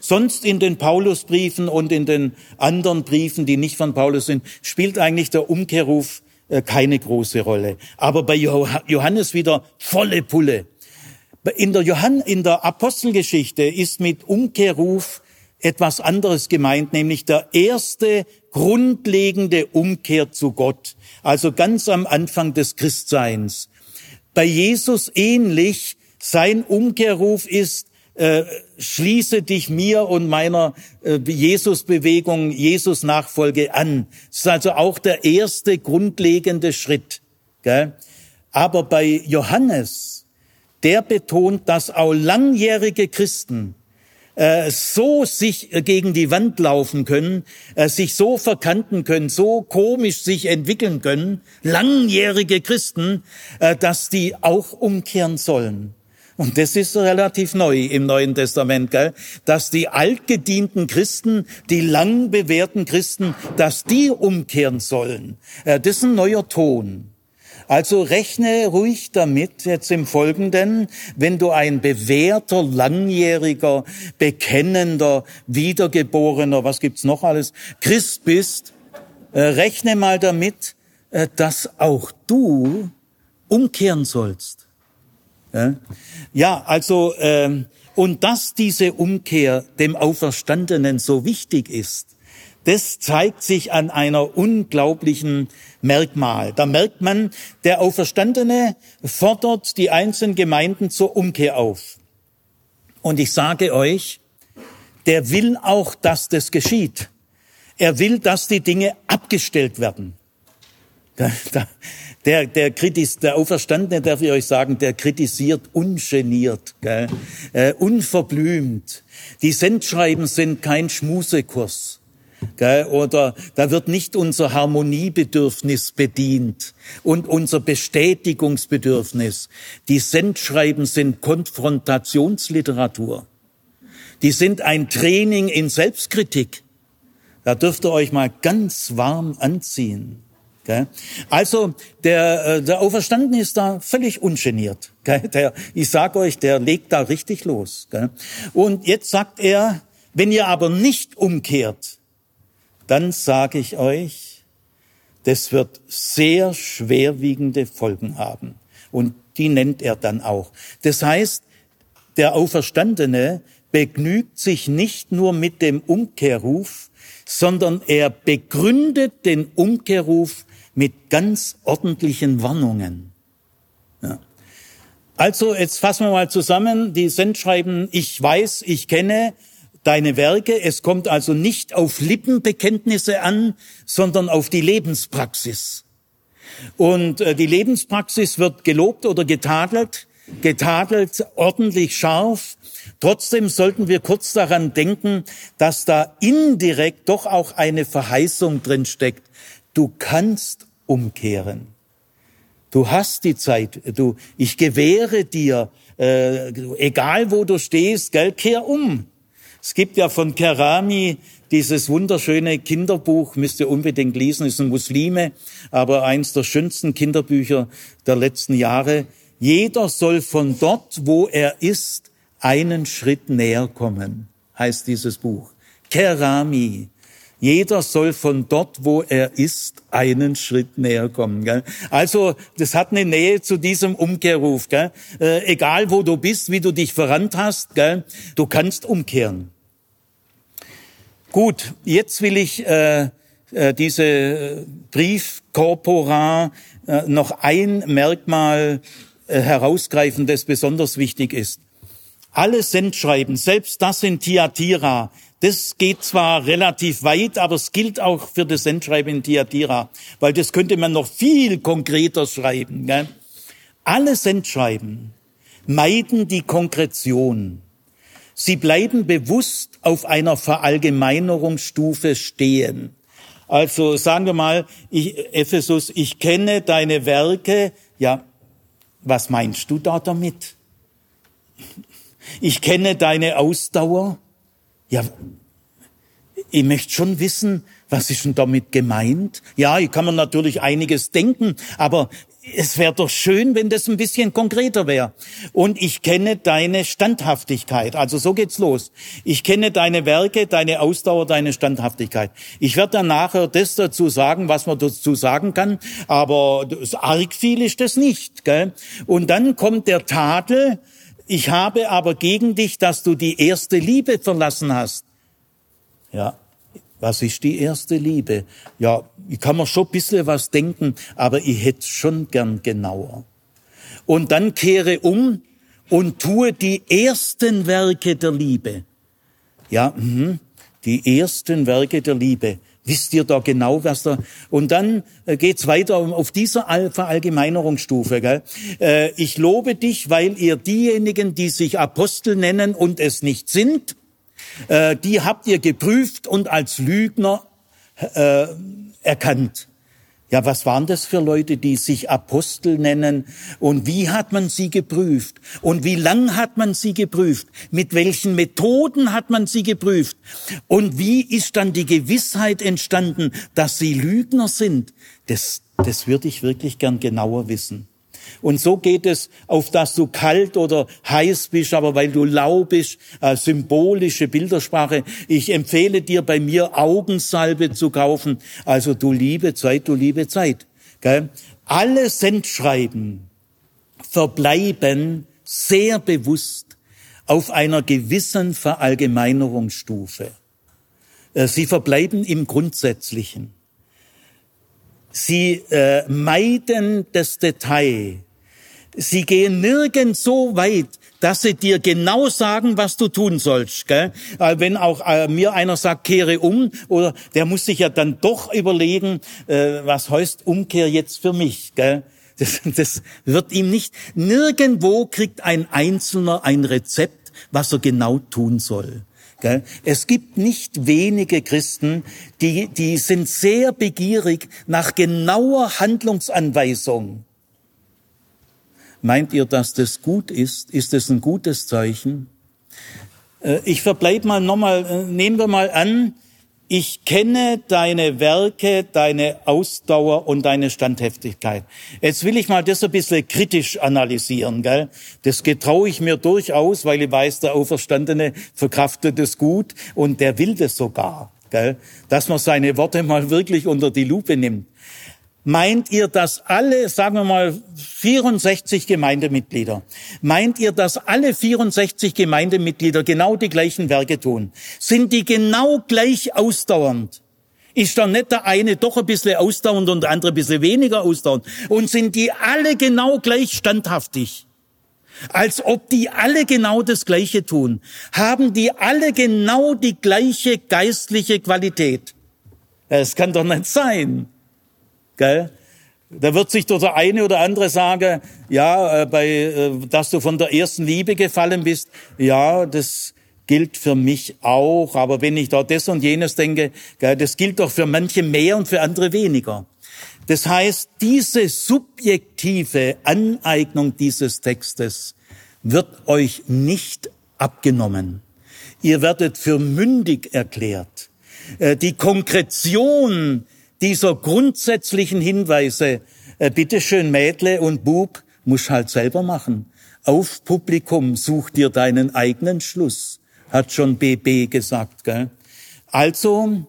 Sonst in den Paulusbriefen und in den anderen Briefen, die nicht von Paulus sind, spielt eigentlich der Umkehrruf äh, keine große Rolle. Aber bei Johannes wieder volle Pulle. In der, Johann, in der Apostelgeschichte ist mit Umkehrruf etwas anderes gemeint, nämlich der erste grundlegende Umkehr zu Gott, also ganz am Anfang des Christseins. Bei Jesus ähnlich, sein Umkehrruf ist, äh, schließe dich mir und meiner äh, Jesus-Bewegung, Jesus-Nachfolge an. Das ist also auch der erste grundlegende Schritt. Gell? Aber bei Johannes der betont, dass auch langjährige Christen äh, so sich gegen die Wand laufen können, äh, sich so verkanten können, so komisch sich entwickeln können, langjährige Christen, äh, dass die auch umkehren sollen. Und das ist relativ neu im Neuen Testament, gell? dass die altgedienten Christen, die lang bewährten Christen, dass die umkehren sollen. Äh, das ist ein neuer Ton. Also rechne ruhig damit jetzt im Folgenden, wenn du ein bewährter, langjähriger, bekennender, wiedergeborener, was gibt's noch alles, Christ bist, äh, rechne mal damit, äh, dass auch du umkehren sollst. Ja, also ähm, und dass diese Umkehr dem Auferstandenen so wichtig ist, das zeigt sich an einer unglaublichen Merkmal. Da merkt man, der Auferstandene fordert die einzelnen Gemeinden zur Umkehr auf. Und ich sage euch, der will auch, dass das geschieht. Er will, dass die Dinge abgestellt werden. Der, der, Kritis, der Auferstandene, darf ich euch sagen, der kritisiert ungeniert, gell? Äh, unverblümt. Die Sendschreiben sind kein Schmusekurs Oder da wird nicht unser Harmoniebedürfnis bedient und unser Bestätigungsbedürfnis. Die Sendschreiben sind Konfrontationsliteratur. Die sind ein Training in Selbstkritik. Da dürft ihr euch mal ganz warm anziehen. Also der, äh, der Auferstandene ist da völlig ungeniert. Der, ich sage euch, der legt da richtig los. Und jetzt sagt er, wenn ihr aber nicht umkehrt, dann sage ich euch, das wird sehr schwerwiegende Folgen haben. Und die nennt er dann auch. Das heißt, der Auferstandene begnügt sich nicht nur mit dem Umkehrruf, sondern er begründet den Umkehrruf mit ganz ordentlichen Warnungen. Ja. Also, jetzt fassen wir mal zusammen, die Sendschreiben, ich weiß, ich kenne deine Werke. Es kommt also nicht auf Lippenbekenntnisse an, sondern auf die Lebenspraxis. Und äh, die Lebenspraxis wird gelobt oder getadelt, getadelt ordentlich scharf Trotzdem sollten wir kurz daran denken, dass da indirekt doch auch eine Verheißung drin steckt. Du kannst umkehren. Du hast die Zeit. Du, ich gewähre dir, äh, egal wo du stehst, gell, kehr um. Es gibt ja von Kerami dieses wunderschöne Kinderbuch, müsst ihr unbedingt lesen, ist ein Muslime, aber eins der schönsten Kinderbücher der letzten Jahre. Jeder soll von dort, wo er ist, einen Schritt näher kommen, heißt dieses Buch. Kerami. Jeder soll von dort, wo er ist, einen Schritt näher kommen. Gell? Also das hat eine Nähe zu diesem Umkehrruf. Gell? Äh, egal wo du bist, wie du dich verrannt hast, gell? du kannst umkehren. Gut, jetzt will ich äh, äh, diese Briefkorpora äh, noch ein Merkmal äh, herausgreifen, das besonders wichtig ist. Alle Sendschreiben, selbst das in Tiatira, das geht zwar relativ weit, aber es gilt auch für das Sendschreiben in Tiatira, weil das könnte man noch viel konkreter schreiben. Gell? Alle Sendschreiben meiden die Konkretion. Sie bleiben bewusst auf einer Verallgemeinerungsstufe stehen. Also sagen wir mal, ich, Ephesus, ich kenne deine Werke. Ja, was meinst du da damit? Ich kenne deine Ausdauer. Ja, ich möchte schon wissen, was ist denn damit gemeint? Ja, ich kann mir natürlich einiges denken, aber es wäre doch schön, wenn das ein bisschen konkreter wäre. Und ich kenne deine Standhaftigkeit. Also so geht's los. Ich kenne deine Werke, deine Ausdauer, deine Standhaftigkeit. Ich werde dann nachher das dazu sagen, was man dazu sagen kann, aber arg viel ist das nicht. Gell? Und dann kommt der Tadel, ich habe aber gegen dich, dass du die erste Liebe verlassen hast. Ja, was ist die erste Liebe? Ja, ich kann mir schon ein bisschen was denken, aber ich hätte schon gern genauer. Und dann kehre um und tue die ersten Werke der Liebe. Ja, mh, die ersten Werke der Liebe. Wisst ihr da genau, was da... Und dann äh, geht's weiter auf dieser Verallgemeinerungsstufe. Gell? Äh, ich lobe dich, weil ihr diejenigen, die sich Apostel nennen und es nicht sind, äh, die habt ihr geprüft und als Lügner äh, erkannt. Ja, was waren das für Leute, die sich Apostel nennen? Und wie hat man sie geprüft? Und wie lang hat man sie geprüft? Mit welchen Methoden hat man sie geprüft? Und wie ist dann die Gewissheit entstanden, dass sie Lügner sind? Das, das würde ich wirklich gern genauer wissen. Und so geht es, auf dass du kalt oder heiß bist, aber weil du lau bist, äh, symbolische Bildersprache. Ich empfehle dir bei mir Augensalbe zu kaufen. Also du liebe Zeit, du liebe Zeit. Gell? Alle Sendschreiben verbleiben sehr bewusst auf einer gewissen Verallgemeinerungsstufe. Äh, sie verbleiben im Grundsätzlichen. Sie äh, meiden das Detail. Sie gehen nirgends so weit, dass sie dir genau sagen, was du tun sollst. Gell? Äh, wenn auch äh, mir einer sagt, kehre um, oder der muss sich ja dann doch überlegen, äh, was heißt Umkehr jetzt für mich. Gell? Das, das wird ihm nicht. Nirgendwo kriegt ein Einzelner ein Rezept, was er genau tun soll. Es gibt nicht wenige Christen, die, die sind sehr begierig nach genauer Handlungsanweisung. Meint ihr, dass das gut ist? Ist es ein gutes Zeichen? Äh, ich verbleib mal nochmal, äh, nehmen wir mal an, ich kenne deine Werke, deine Ausdauer und deine Standhaftigkeit. Jetzt will ich mal das ein bisschen kritisch analysieren, gell? Das getraue ich mir durchaus, weil ich weiß, der Auferstandene verkraftet es gut und der will das sogar, gell? Dass man seine Worte mal wirklich unter die Lupe nimmt. Meint ihr, dass alle, sagen wir mal, 64 Gemeindemitglieder, meint ihr, dass alle 64 Gemeindemitglieder genau die gleichen Werke tun? Sind die genau gleich ausdauernd? Ist da nicht der eine doch ein bisschen ausdauernd und der andere ein bisschen weniger ausdauernd? Und sind die alle genau gleich standhaftig? Als ob die alle genau das Gleiche tun. Haben die alle genau die gleiche geistliche Qualität? Es kann doch nicht sein. Gell? Da wird sich doch der eine oder andere sagen, ja, äh, bei, äh, dass du von der ersten Liebe gefallen bist, ja, das gilt für mich auch. Aber wenn ich da das und jenes denke, gell, das gilt doch für manche mehr und für andere weniger. Das heißt, diese subjektive Aneignung dieses Textes wird euch nicht abgenommen. Ihr werdet für mündig erklärt. Äh, die Konkretion dieser grundsätzlichen Hinweise, äh, bitteschön Mädle und Bub, muss halt selber machen. Auf Publikum such dir deinen eigenen Schluss, hat schon BB gesagt. Gell? Also,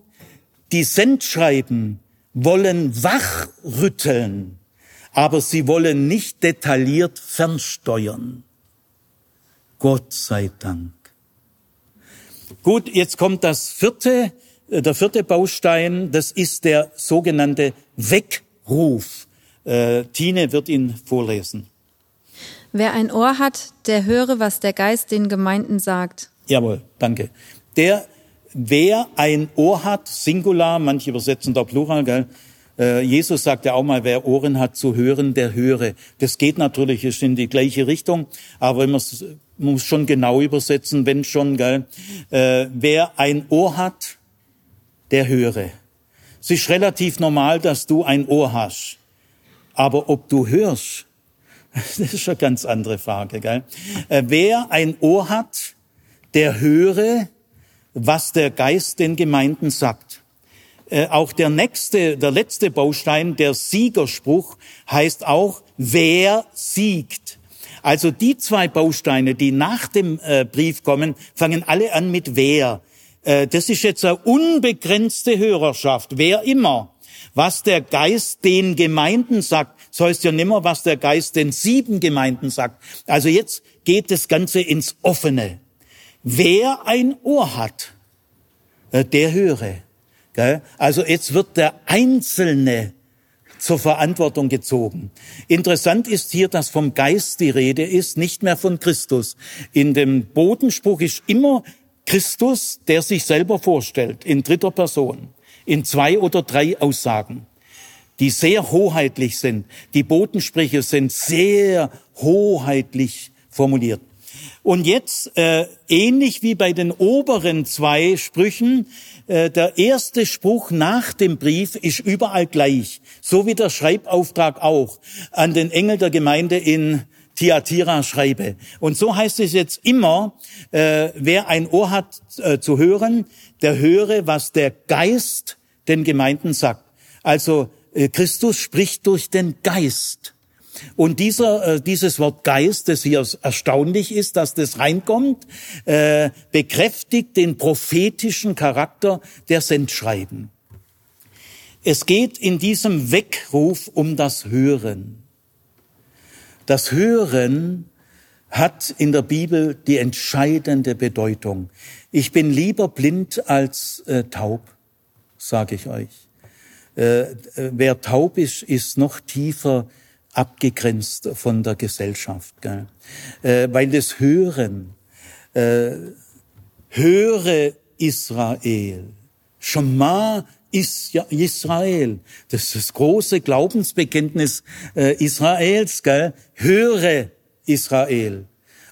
die Sendschreiben wollen wachrütteln, aber sie wollen nicht detailliert fernsteuern. Gott sei Dank. Gut, jetzt kommt das vierte der vierte Baustein, das ist der sogenannte Weckruf. Äh, Tine wird ihn vorlesen. Wer ein Ohr hat, der höre, was der Geist den Gemeinden sagt. Jawohl, danke. Der, wer ein Ohr hat, Singular, manche übersetzen da Plural, gell? Äh, Jesus sagt ja auch mal, wer Ohren hat zu hören, der höre. Das geht natürlich ist in die gleiche Richtung, aber man muss schon genau übersetzen, wenn schon, gell? Äh, wer ein Ohr hat, der höre. Es ist relativ normal, dass du ein Ohr hast. Aber ob du hörst, das ist eine ganz andere Frage. Gell? Äh, wer ein Ohr hat, der höre, was der Geist den Gemeinden sagt. Äh, auch der nächste, der letzte Baustein, der Siegerspruch, heißt auch, wer siegt. Also die zwei Bausteine, die nach dem äh, Brief kommen, fangen alle an mit wer. Äh, das ist jetzt eine unbegrenzte Hörerschaft, wer immer. Was der Geist den Gemeinden sagt, so heißt ja nimmer, was der Geist den sieben Gemeinden sagt. Also jetzt geht das Ganze ins Offene. Wer ein Ohr hat, äh, der höre. Also jetzt wird der Einzelne zur Verantwortung gezogen. Interessant ist hier, dass vom Geist die Rede ist, nicht mehr von Christus. In dem Bodenspruch ist immer Christus, der sich selber vorstellt, in dritter Person, in zwei oder drei Aussagen, die sehr hoheitlich sind. Die Botensprüche sind sehr hoheitlich formuliert. Und jetzt, äh, ähnlich wie bei den oberen zwei Sprüchen, äh, der erste Spruch nach dem Brief ist überall gleich, so wie der Schreibauftrag auch an den Engel der Gemeinde in Tiatira schreibe. Und so heißt es jetzt immer, äh, wer ein Ohr hat äh, zu hören, der höre, was der Geist den Gemeinden sagt. Also äh, Christus spricht durch den Geist. Und dieser, äh, dieses Wort Geist, das hier erstaunlich ist, dass das reinkommt, äh, bekräftigt den prophetischen Charakter der Sendschreiben. Es geht in diesem Weckruf um das Hören. Das Hören hat in der Bibel die entscheidende Bedeutung. Ich bin lieber blind als äh, taub, sage ich euch. Äh, äh, wer taub ist, ist noch tiefer abgegrenzt von der Gesellschaft, gell? Äh, weil das Hören, äh, höre Israel, ist ja Israel. Das ist das große Glaubensbekenntnis äh, Israels, gell? Höre Israel.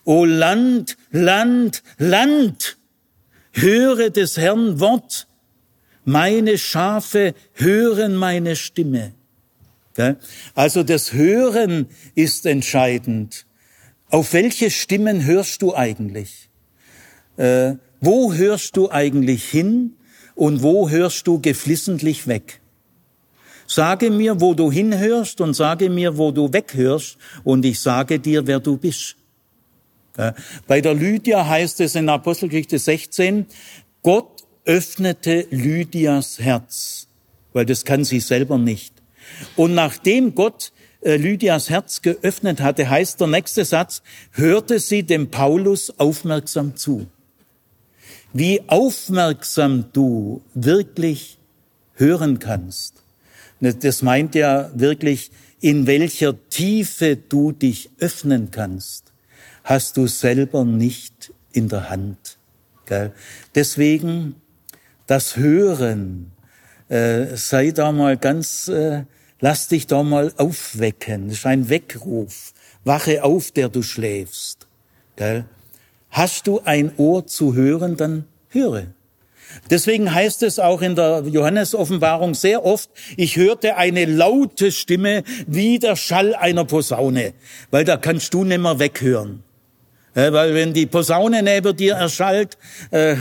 O Land, Land, Land. höre des Herrn Wort. Meine Schafe hören meine Stimme. Also das Hören ist entscheidend. Auf welche Stimmen hörst du eigentlich? Äh, wo hörst du eigentlich hin und wo hörst du geflissentlich weg? Sage mir, wo du hinhörst und sage mir, wo du weghörst und ich sage dir, wer du bist. Bei der Lydia heißt es in Apostelgeschichte 16, Gott öffnete Lydias Herz, weil das kann sie selber nicht. Und nachdem Gott äh, Lydias Herz geöffnet hatte, heißt der nächste Satz, hörte sie dem Paulus aufmerksam zu. Wie aufmerksam du wirklich hören kannst. Das meint ja wirklich, in welcher Tiefe du dich öffnen kannst, hast du selber nicht in der Hand. Deswegen das Hören, äh, sei da mal ganz äh, Lass dich da mal aufwecken. Das ist ein Weckruf. Wache auf, der du schläfst. Gell? Hast du ein Ohr zu hören, dann höre. Deswegen heißt es auch in der Johannes-Offenbarung sehr oft, ich hörte eine laute Stimme wie der Schall einer Posaune, weil da kannst du nimmer weghören. Weil wenn die Posaune neben dir erschallt, äh,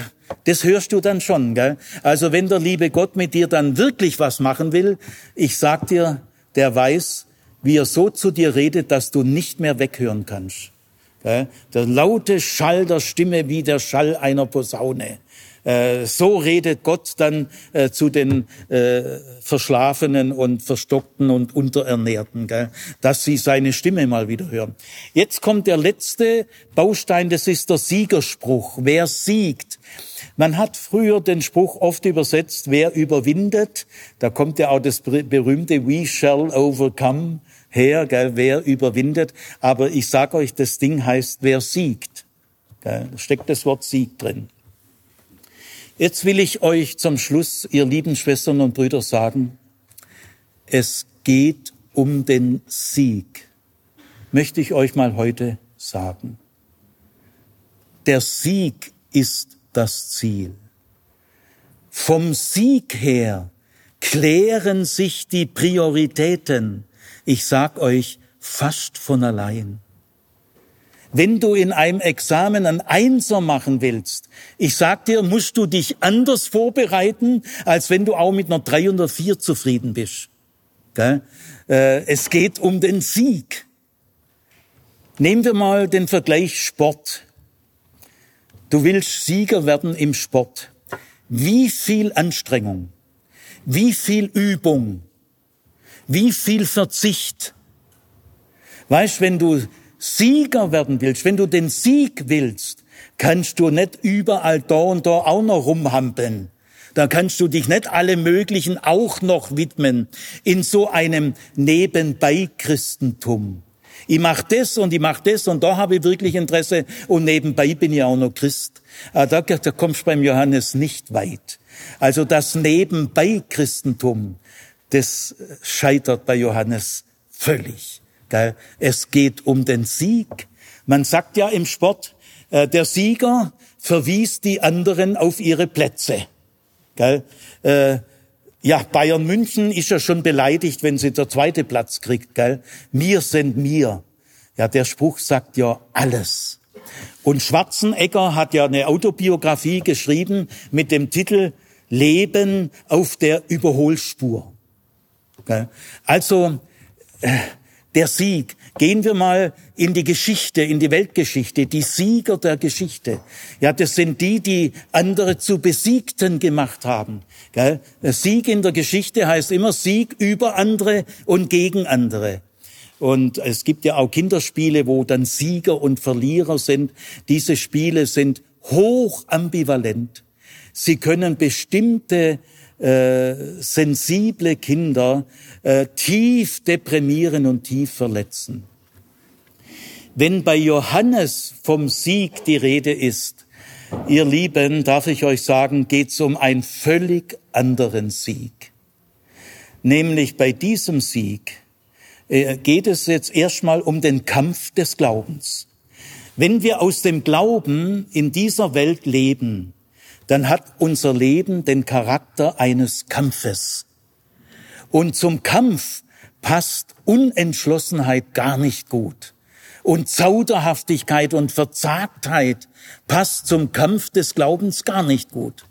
das hörst du dann schon, gell? Also wenn der liebe Gott mit dir dann wirklich was machen will, ich sag dir, der weiß, wie er so zu dir redet, dass du nicht mehr weghören kannst. Gell? Der laute Schall der Stimme wie der Schall einer Posaune. Äh, so redet Gott dann äh, zu den äh, Verschlafenen und Verstockten und Unterernährten, dass sie seine Stimme mal wieder hören. Jetzt kommt der letzte Baustein, das ist der Siegerspruch. Wer siegt? Man hat früher den Spruch oft übersetzt, wer überwindet. Da kommt ja auch das berühmte We shall overcome her, gell, wer überwindet. Aber ich sage euch, das Ding heißt, wer siegt. Da steckt das Wort Sieg drin. Jetzt will ich euch zum Schluss, ihr lieben Schwestern und Brüder, sagen, es geht um den Sieg. Möchte ich euch mal heute sagen. Der Sieg ist das Ziel. Vom Sieg her klären sich die Prioritäten. Ich sag euch fast von allein. Wenn du in einem Examen ein Einser machen willst, ich sag dir, musst du dich anders vorbereiten, als wenn du auch mit einer drei oder vier zufrieden bist. Äh, es geht um den Sieg. Nehmen wir mal den Vergleich Sport. Du willst Sieger werden im Sport. Wie viel Anstrengung, wie viel Übung, wie viel Verzicht. Weißt, wenn du Sieger werden willst, wenn du den Sieg willst, kannst du nicht überall da und da auch noch rumhampeln. Da kannst du dich nicht alle möglichen auch noch widmen in so einem Nebenbei-Christentum. Ich mach das und ich mach das und da habe ich wirklich Interesse und nebenbei bin ich auch noch Christ. Ah, da, da kommst du beim Johannes nicht weit. Also das Nebenbei-Christentum, das scheitert bei Johannes völlig. Es geht um den Sieg. Man sagt ja im Sport, äh, der Sieger verwies die anderen auf ihre Plätze. Äh, ja, Bayern München ist ja schon beleidigt, wenn sie der zweite Platz kriegt. Gell? Wir sind mir. Ja, der Spruch sagt ja alles. Und Schwarzenegger hat ja eine Autobiografie geschrieben mit dem Titel Leben auf der Überholspur. Also, äh, der Sieg. Gehen wir mal in die Geschichte, in die Weltgeschichte, die Sieger der Geschichte. Ja, das sind die, die andere zu Besiegten gemacht haben. Sieg in der Geschichte heißt immer Sieg über andere und gegen andere. Und es gibt ja auch Kinderspiele, wo dann Sieger und Verlierer sind. Diese Spiele sind hoch ambivalent. Sie können bestimmte äh, sensible Kinder äh, tief deprimieren und tief verletzen. Wenn bei Johannes vom Sieg die Rede ist, ihr Lieben, darf ich euch sagen, geht es um einen völlig anderen Sieg. Nämlich bei diesem Sieg äh, geht es jetzt erstmal um den Kampf des Glaubens. Wenn wir aus dem Glauben in dieser Welt leben, dann hat unser Leben den Charakter eines Kampfes. Und zum Kampf passt Unentschlossenheit gar nicht gut. Und Zauderhaftigkeit und Verzagtheit passt zum Kampf des Glaubens gar nicht gut.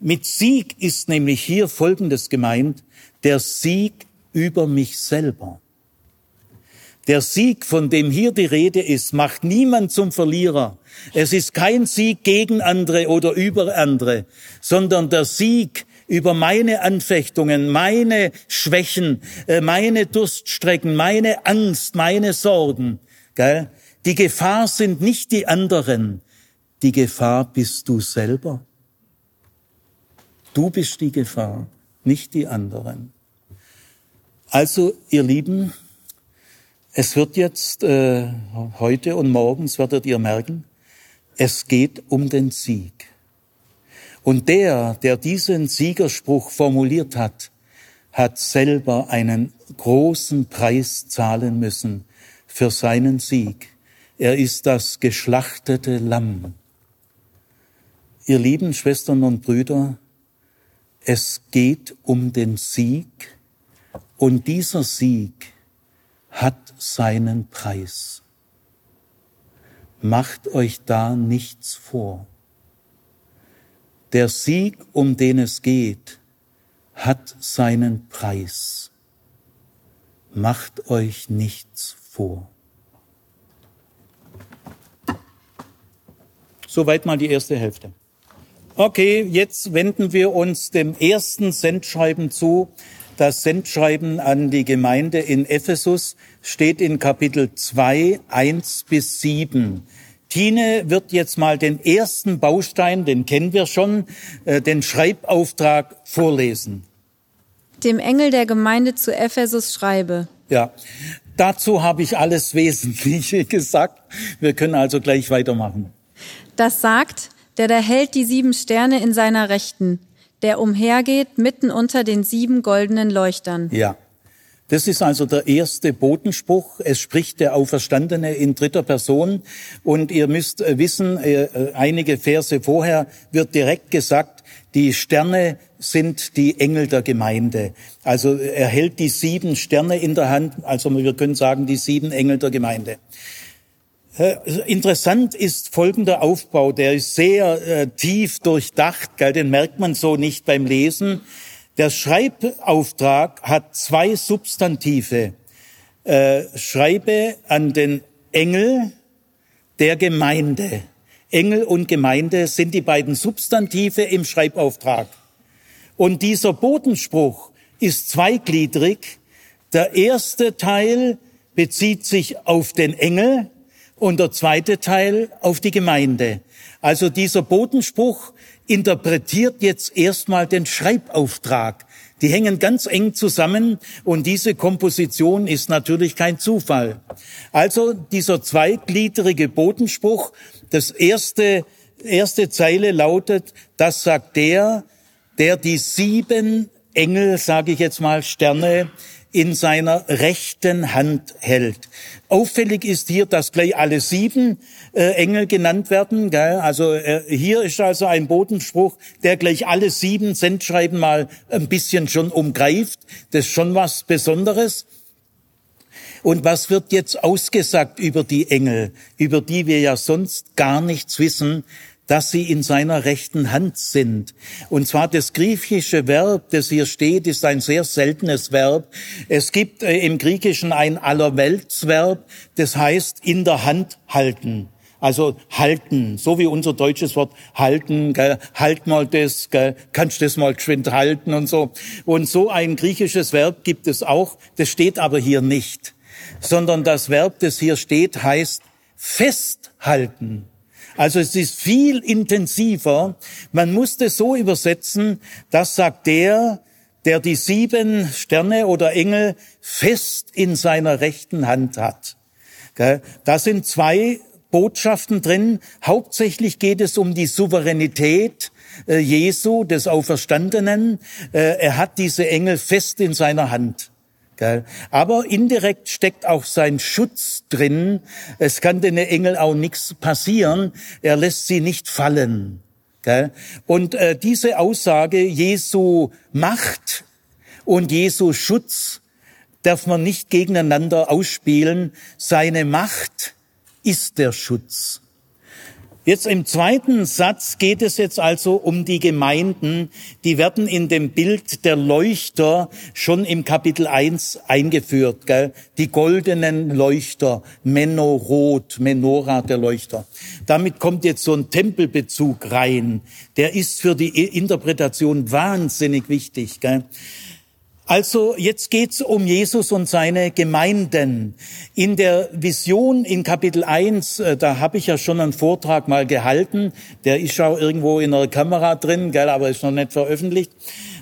Mit Sieg ist nämlich hier Folgendes gemeint, der Sieg über mich selber. Der Sieg, von dem hier die Rede ist, macht niemand zum Verlierer. Es ist kein Sieg gegen andere oder über andere, sondern der Sieg über meine Anfechtungen, meine Schwächen, äh, meine Durststrecken, meine Angst, meine Sorgen. Die Gefahr sind nicht die anderen, die Gefahr bist du selber. Du bist die Gefahr, nicht die anderen. Also, ihr Lieben, es wird jetzt äh, heute und morgens werdet ihr merken, es geht um den Sieg. Und der, der diesen Siegerspruch formuliert hat, hat selber einen großen Preis zahlen müssen für seinen Sieg. Er ist das geschlachtete Lamm. Ihr lieben Schwestern und Brüder, es geht um den Sieg und dieser Sieg hat seinen Preis. Macht euch da nichts vor. Der Sieg, um den es geht, hat seinen Preis. Macht euch nichts vor. Soweit mal die erste Hälfte. Okay, jetzt wenden wir uns dem ersten Sendschreiben zu, das Sendschreiben an die Gemeinde in Ephesus steht in Kapitel 2, 1 bis 7. Tine wird jetzt mal den ersten Baustein, den kennen wir schon, äh, den Schreibauftrag vorlesen. Dem Engel der Gemeinde zu Ephesus schreibe. Ja, dazu habe ich alles Wesentliche gesagt. Wir können also gleich weitermachen. Das sagt, der da hält die sieben Sterne in seiner Rechten der umhergeht mitten unter den sieben goldenen Leuchtern. Ja. Das ist also der erste Botenspruch. Es spricht der Auferstandene in dritter Person. Und ihr müsst äh, wissen, äh, äh, einige Verse vorher wird direkt gesagt, die Sterne sind die Engel der Gemeinde. Also er hält die sieben Sterne in der Hand. Also wir können sagen, die sieben Engel der Gemeinde. Interessant ist folgender Aufbau, der ist sehr äh, tief durchdacht, gell, den merkt man so nicht beim Lesen. Der Schreibauftrag hat zwei Substantive. Äh, schreibe an den Engel der Gemeinde. Engel und Gemeinde sind die beiden Substantive im Schreibauftrag. Und dieser Bodenspruch ist zweigliedrig. Der erste Teil bezieht sich auf den Engel, und der zweite Teil auf die Gemeinde. Also dieser Bodenspruch interpretiert jetzt erstmal den Schreibauftrag. Die hängen ganz eng zusammen und diese Komposition ist natürlich kein Zufall. Also dieser zweigliedrige Bodenspruch, das erste, erste Zeile lautet, das sagt der, der die sieben Engel, sage ich jetzt mal, Sterne in seiner rechten Hand hält. Auffällig ist hier, dass gleich alle sieben äh, Engel genannt werden. Gell? Also äh, hier ist also ein Bodenspruch, der gleich alle sieben Sendschreiben mal ein bisschen schon umgreift. Das ist schon was Besonderes. Und was wird jetzt ausgesagt über die Engel, über die wir ja sonst gar nichts wissen? Dass sie in seiner rechten Hand sind. Und zwar das griechische Verb, das hier steht, ist ein sehr seltenes Verb. Es gibt äh, im Griechischen ein Allerweltsverb, das heißt in der Hand halten. Also halten, so wie unser deutsches Wort halten, gell, halt mal das, gell, kannst das mal geschwind halten und so. Und so ein griechisches Verb gibt es auch, das steht aber hier nicht, sondern das Verb, das hier steht, heißt festhalten. Also es ist viel intensiver. Man muss das so übersetzen, das sagt der, der die sieben Sterne oder Engel fest in seiner rechten Hand hat. Da sind zwei Botschaften drin. Hauptsächlich geht es um die Souveränität äh, Jesu, des Auferstandenen. Äh, er hat diese Engel fest in seiner Hand. Aber indirekt steckt auch sein Schutz drin. Es kann den Engel auch nichts passieren. Er lässt sie nicht fallen. Und äh, diese Aussage, Jesu Macht und Jesu Schutz darf man nicht gegeneinander ausspielen. Seine Macht ist der Schutz. Jetzt im zweiten Satz geht es jetzt also um die Gemeinden. Die werden in dem Bild der Leuchter schon im Kapitel 1 eingeführt. Gell? Die goldenen Leuchter, Menorot, Menora der Leuchter. Damit kommt jetzt so ein Tempelbezug rein. Der ist für die Interpretation wahnsinnig wichtig. Gell? Also jetzt geht's um Jesus und seine Gemeinden. In der Vision in Kapitel 1, äh, da habe ich ja schon einen Vortrag mal gehalten, der ist auch irgendwo in der Kamera drin, gell, aber ist noch nicht veröffentlicht.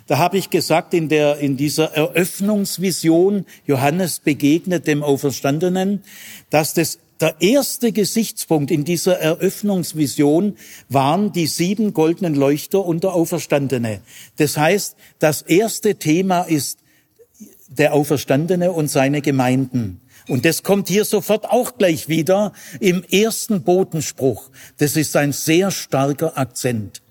Da habe ich gesagt, in, der, in dieser Eröffnungsvision, Johannes begegnet dem Auferstandenen, dass das der erste Gesichtspunkt in dieser Eröffnungsvision waren die sieben goldenen Leuchter und der Auferstandene. Das heißt, das erste Thema ist der Auferstandene und seine Gemeinden. Und das kommt hier sofort auch gleich wieder im ersten Botenspruch. Das ist ein sehr starker Akzent.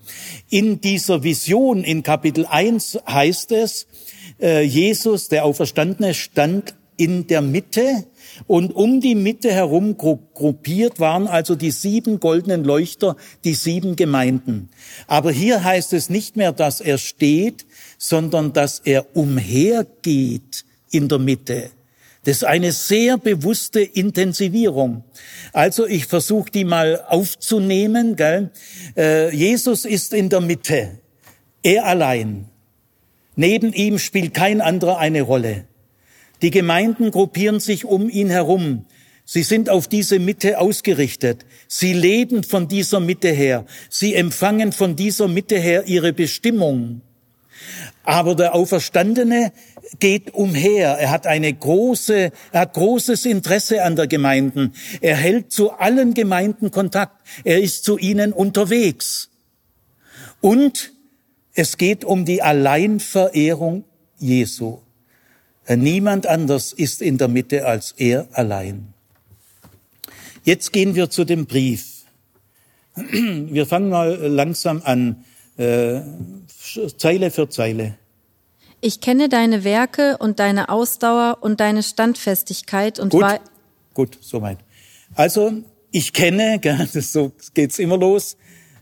In dieser Vision in Kapitel 1 heißt es, äh, Jesus, der Auferstandene, stand in der Mitte und um die Mitte herum gruppiert waren also die sieben goldenen Leuchter, die sieben Gemeinden. Aber hier heißt es nicht mehr, dass er steht, sondern dass er umhergeht in der Mitte. Das ist eine sehr bewusste Intensivierung. Also ich versuche die mal aufzunehmen. Gell? Äh, Jesus ist in der Mitte, er allein. Neben ihm spielt kein anderer eine Rolle. Die Gemeinden gruppieren sich um ihn herum. Sie sind auf diese Mitte ausgerichtet. Sie leben von dieser Mitte her. Sie empfangen von dieser Mitte her ihre Bestimmung. Aber der Auferstandene geht umher. Er hat eine große, er hat großes Interesse an der Gemeinden. Er hält zu allen Gemeinden Kontakt. Er ist zu ihnen unterwegs. Und es geht um die Alleinverehrung Jesu. Niemand anders ist in der Mitte als er allein. Jetzt gehen wir zu dem Brief. Wir fangen mal langsam an, äh, Zeile für Zeile. Ich kenne deine Werke und deine Ausdauer und deine Standfestigkeit und gut, gut, soweit. Also ich kenne, gell, das so geht's immer los.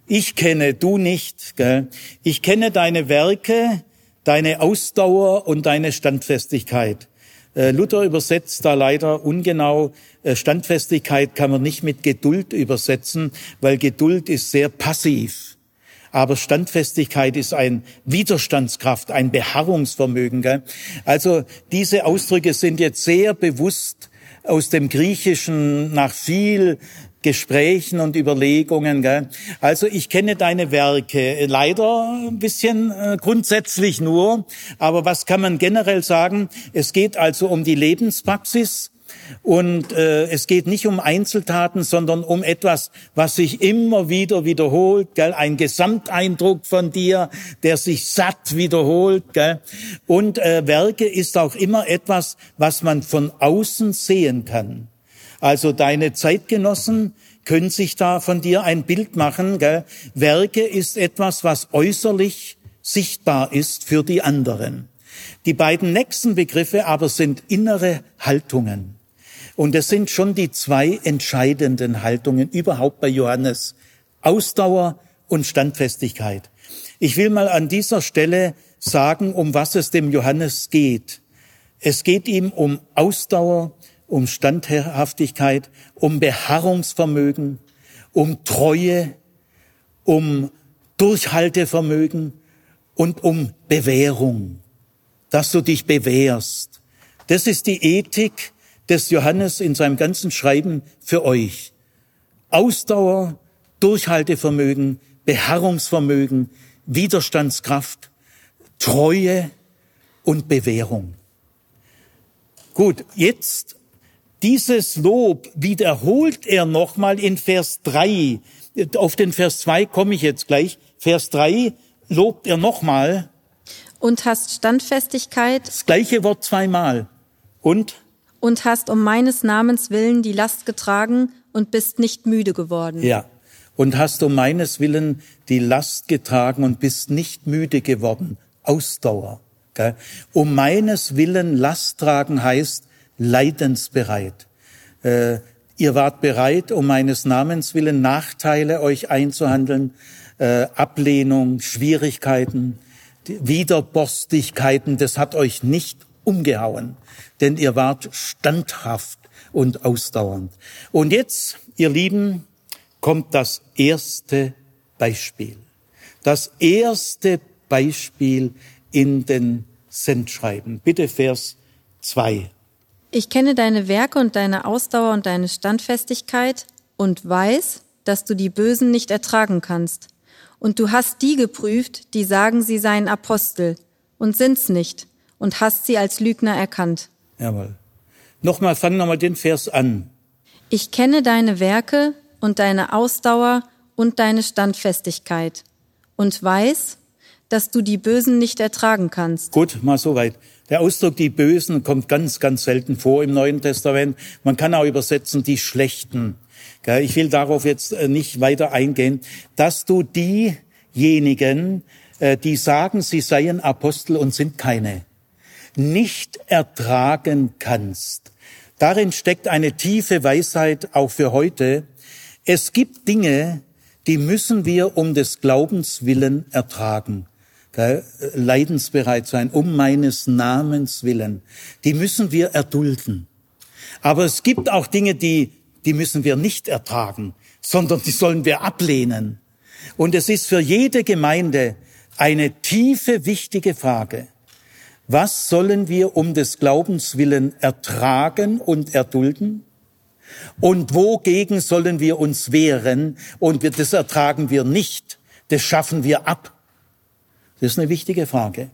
Ich kenne, du nicht. Gell. Ich kenne deine Werke, deine Ausdauer und deine Standfestigkeit. Äh, Luther übersetzt da leider ungenau. Äh, Standfestigkeit kann man nicht mit Geduld übersetzen, weil Geduld ist sehr passiv. Aber Standfestigkeit ist ein Widerstandskraft, ein Beharrungsvermögen. Gell? Also diese Ausdrücke sind jetzt sehr bewusst aus dem Griechischen nach viel Gesprächen und Überlegungen. Gell? Also ich kenne deine Werke, leider ein bisschen äh, grundsätzlich nur, aber was kann man generell sagen? Es geht also um die Lebenspraxis und äh, es geht nicht um Einzeltaten, sondern um etwas, was sich immer wieder wiederholt, gell? ein Gesamteindruck von dir, der sich satt wiederholt. Gell? Und äh, Werke ist auch immer etwas, was man von außen sehen kann. Also deine Zeitgenossen können sich da von dir ein Bild machen. Gell? Werke ist etwas, was äußerlich sichtbar ist für die anderen. Die beiden nächsten Begriffe aber sind innere Haltungen. Und es sind schon die zwei entscheidenden Haltungen überhaupt bei Johannes. Ausdauer und Standfestigkeit. Ich will mal an dieser Stelle sagen, um was es dem Johannes geht. Es geht ihm um Ausdauer um Standhaftigkeit, um Beharrungsvermögen, um Treue, um Durchhaltevermögen und um Bewährung, dass du dich bewährst. Das ist die Ethik des Johannes in seinem ganzen Schreiben für euch. Ausdauer, Durchhaltevermögen, Beharrungsvermögen, Widerstandskraft, Treue und Bewährung. Gut, jetzt dieses Lob wiederholt er nochmal in Vers 3. Auf den Vers 2 komme ich jetzt gleich. Vers 3 lobt er nochmal. Und hast Standfestigkeit. Das gleiche Wort zweimal. Und? Und hast um meines Namens willen die Last getragen und bist nicht müde geworden. Ja. und hast um meines Willen die Last getragen und bist nicht müde geworden. Ausdauer. Gell? Um meines Willen Last tragen heißt leidensbereit. Äh, ihr wart bereit, um meines Namens willen Nachteile euch einzuhandeln, äh, Ablehnung, Schwierigkeiten, Widerborstigkeiten, das hat euch nicht umgehauen, denn ihr wart standhaft und ausdauernd. Und jetzt, ihr Lieben, kommt das erste Beispiel. Das erste Beispiel in den Sendschreiben. Bitte Vers 2. Ich kenne deine Werke und deine Ausdauer und deine Standfestigkeit und weiß, dass du die Bösen nicht ertragen kannst. Und du hast die geprüft, die sagen, sie seien Apostel und sind's nicht und hast sie als Lügner erkannt. Jawohl. Nochmal, fang nochmal den Vers an. Ich kenne deine Werke und deine Ausdauer und deine Standfestigkeit und weiß, dass du die Bösen nicht ertragen kannst. Gut, mal so weit. Der Ausdruck die Bösen kommt ganz, ganz selten vor im Neuen Testament. Man kann auch übersetzen die Schlechten. Ich will darauf jetzt äh, nicht weiter eingehen, dass du diejenigen, äh, die sagen, sie seien Apostel und sind keine, nicht ertragen kannst. Darin steckt eine tiefe Weisheit auch für heute. Es gibt Dinge, die müssen wir um des Glaubens willen ertragen. Leidensbereit sein, um meines Namens willen. Die müssen wir erdulden. Aber es gibt auch Dinge, die, die müssen wir nicht ertragen, sondern die sollen wir ablehnen. Und es ist für jede Gemeinde eine tiefe, wichtige Frage. Was sollen wir um des Glaubens willen ertragen und erdulden? Und wogegen sollen wir uns wehren? Und das ertragen wir nicht. Das schaffen wir ab. Das ist eine wichtige Frage.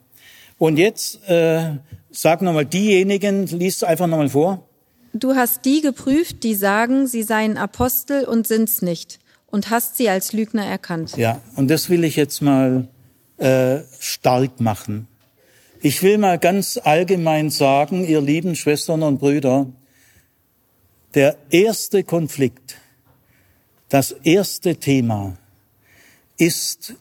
Und jetzt äh, sag nochmal diejenigen, liest einfach nochmal vor. Du hast die geprüft, die sagen, sie seien Apostel und sind's nicht, und hast sie als Lügner erkannt. Ja, und das will ich jetzt mal äh, stark machen. Ich will mal ganz allgemein sagen, ihr lieben Schwestern und Brüder, der erste Konflikt, das erste Thema ist,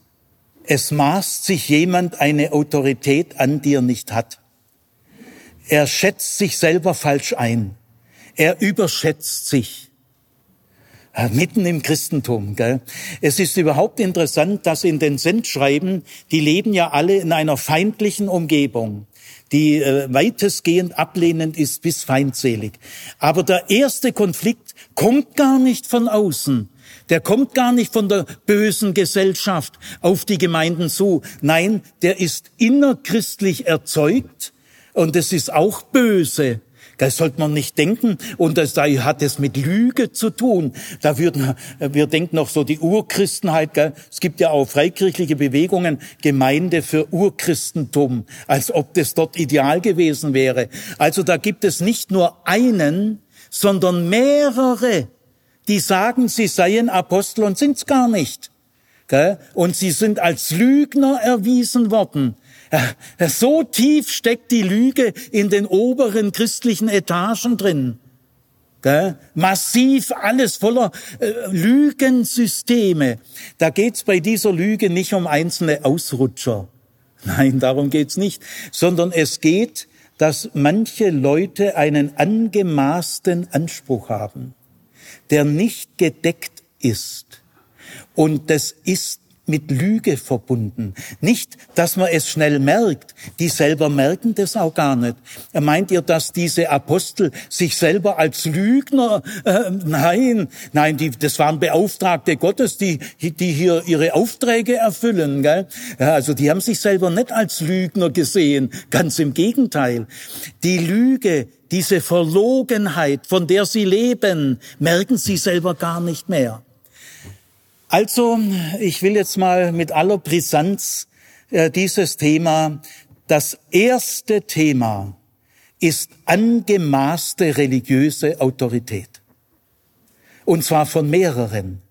es maßt sich jemand eine Autorität an, die er nicht hat. Er schätzt sich selber falsch ein. Er überschätzt sich. Mitten im Christentum. Gell? Es ist überhaupt interessant, dass in den Sendschreiben, die leben ja alle in einer feindlichen Umgebung die äh, weitestgehend ablehnend ist bis feindselig. Aber der erste Konflikt kommt gar nicht von außen. Der kommt gar nicht von der bösen Gesellschaft auf die Gemeinden zu. Nein, der ist innerchristlich erzeugt und es ist auch böse. Das sollte man nicht denken. Und das hat es mit Lüge zu tun. Da würden, wir denken noch so die Urchristenheit. Gell? Es gibt ja auch freikirchliche Bewegungen, Gemeinde für Urchristentum, als ob das dort ideal gewesen wäre. Also da gibt es nicht nur einen, sondern mehrere, die sagen, sie seien Apostel und sind's gar nicht. Und sie sind als Lügner erwiesen worden. So tief steckt die Lüge in den oberen christlichen Etagen drin. Massiv alles voller äh, Lügensysteme. Da geht's bei dieser Lüge nicht um einzelne Ausrutscher. Nein, darum geht's nicht, sondern es geht, dass manche Leute einen angemaßten Anspruch haben, der nicht gedeckt ist. Und das ist mit Lüge verbunden. Nicht, dass man es schnell merkt. Die selber merken das auch gar nicht. Meint ihr, dass diese Apostel sich selber als Lügner, äh, nein, nein, die, das waren Beauftragte Gottes, die, die hier ihre Aufträge erfüllen, gell? Ja, also die haben sich selber nicht als Lügner gesehen. Ganz im Gegenteil. Die Lüge, diese Verlogenheit, von der sie leben, merken sie selber gar nicht mehr. Also, ich will jetzt mal mit aller Brisanz äh, dieses Thema, das erste Thema ist angemaßte religiöse Autorität. Und zwar von mehreren.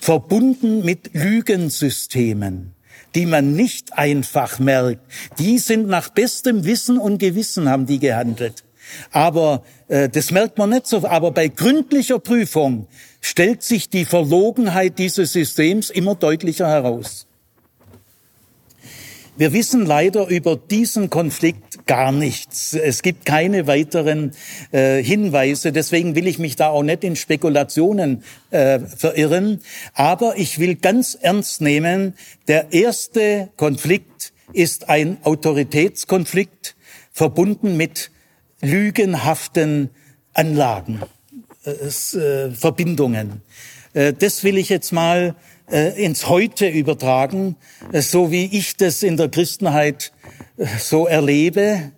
Verbunden mit Lügensystemen, die man nicht einfach merkt. Die sind nach bestem Wissen und Gewissen haben die gehandelt. Aber äh, das merkt man nicht so. Aber bei gründlicher Prüfung stellt sich die Verlogenheit dieses Systems immer deutlicher heraus. Wir wissen leider über diesen Konflikt gar nichts. Es gibt keine weiteren äh, Hinweise. Deswegen will ich mich da auch nicht in Spekulationen äh, verirren. Aber ich will ganz ernst nehmen, der erste Konflikt ist ein Autoritätskonflikt verbunden mit lügenhaften Anlagen, äh, äh Verbindungen. Äh, das will ich jetzt mal äh, ins Heute übertragen, äh, so wie ich das in der Christenheit äh, so erlebe.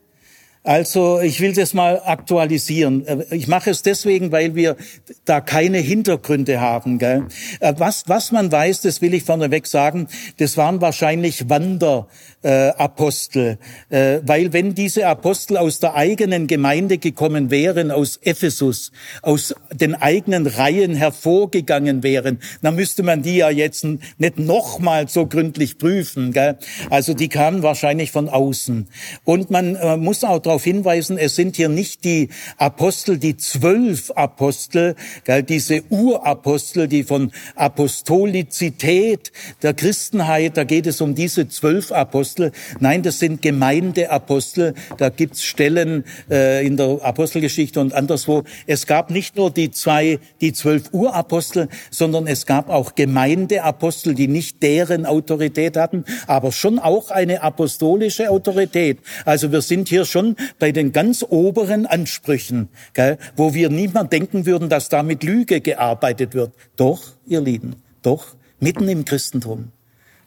Also ich will das mal aktualisieren. Ich mache es deswegen, weil wir da keine Hintergründe haben. Gell? Was, was man weiß, das will ich vorneweg sagen, das waren wahrscheinlich Wander äh, Apostel, äh, weil wenn diese Apostel aus der eigenen Gemeinde gekommen wären, aus Ephesus, aus den eigenen Reihen hervorgegangen wären, dann müsste man die ja jetzt nicht nochmal so gründlich prüfen. Gell? Also die kamen wahrscheinlich von außen. Und man äh, muss auch darauf hinweisen, es sind hier nicht die Apostel, die zwölf Apostel, gell, diese Urapostel, die von Apostolizität der Christenheit, da geht es um diese zwölf Apostel, Apostel. Nein, das sind Gemeindeapostel. Da gibt's Stellen äh, in der Apostelgeschichte und anderswo. Es gab nicht nur die zwei, die zwölf Urapostel, sondern es gab auch Gemeindeapostel, die nicht deren Autorität hatten, aber schon auch eine apostolische Autorität. Also wir sind hier schon bei den ganz oberen Ansprüchen, gell, wo wir niemand denken würden, dass da mit Lüge gearbeitet wird. Doch, ihr Lieben, doch, mitten im Christentum.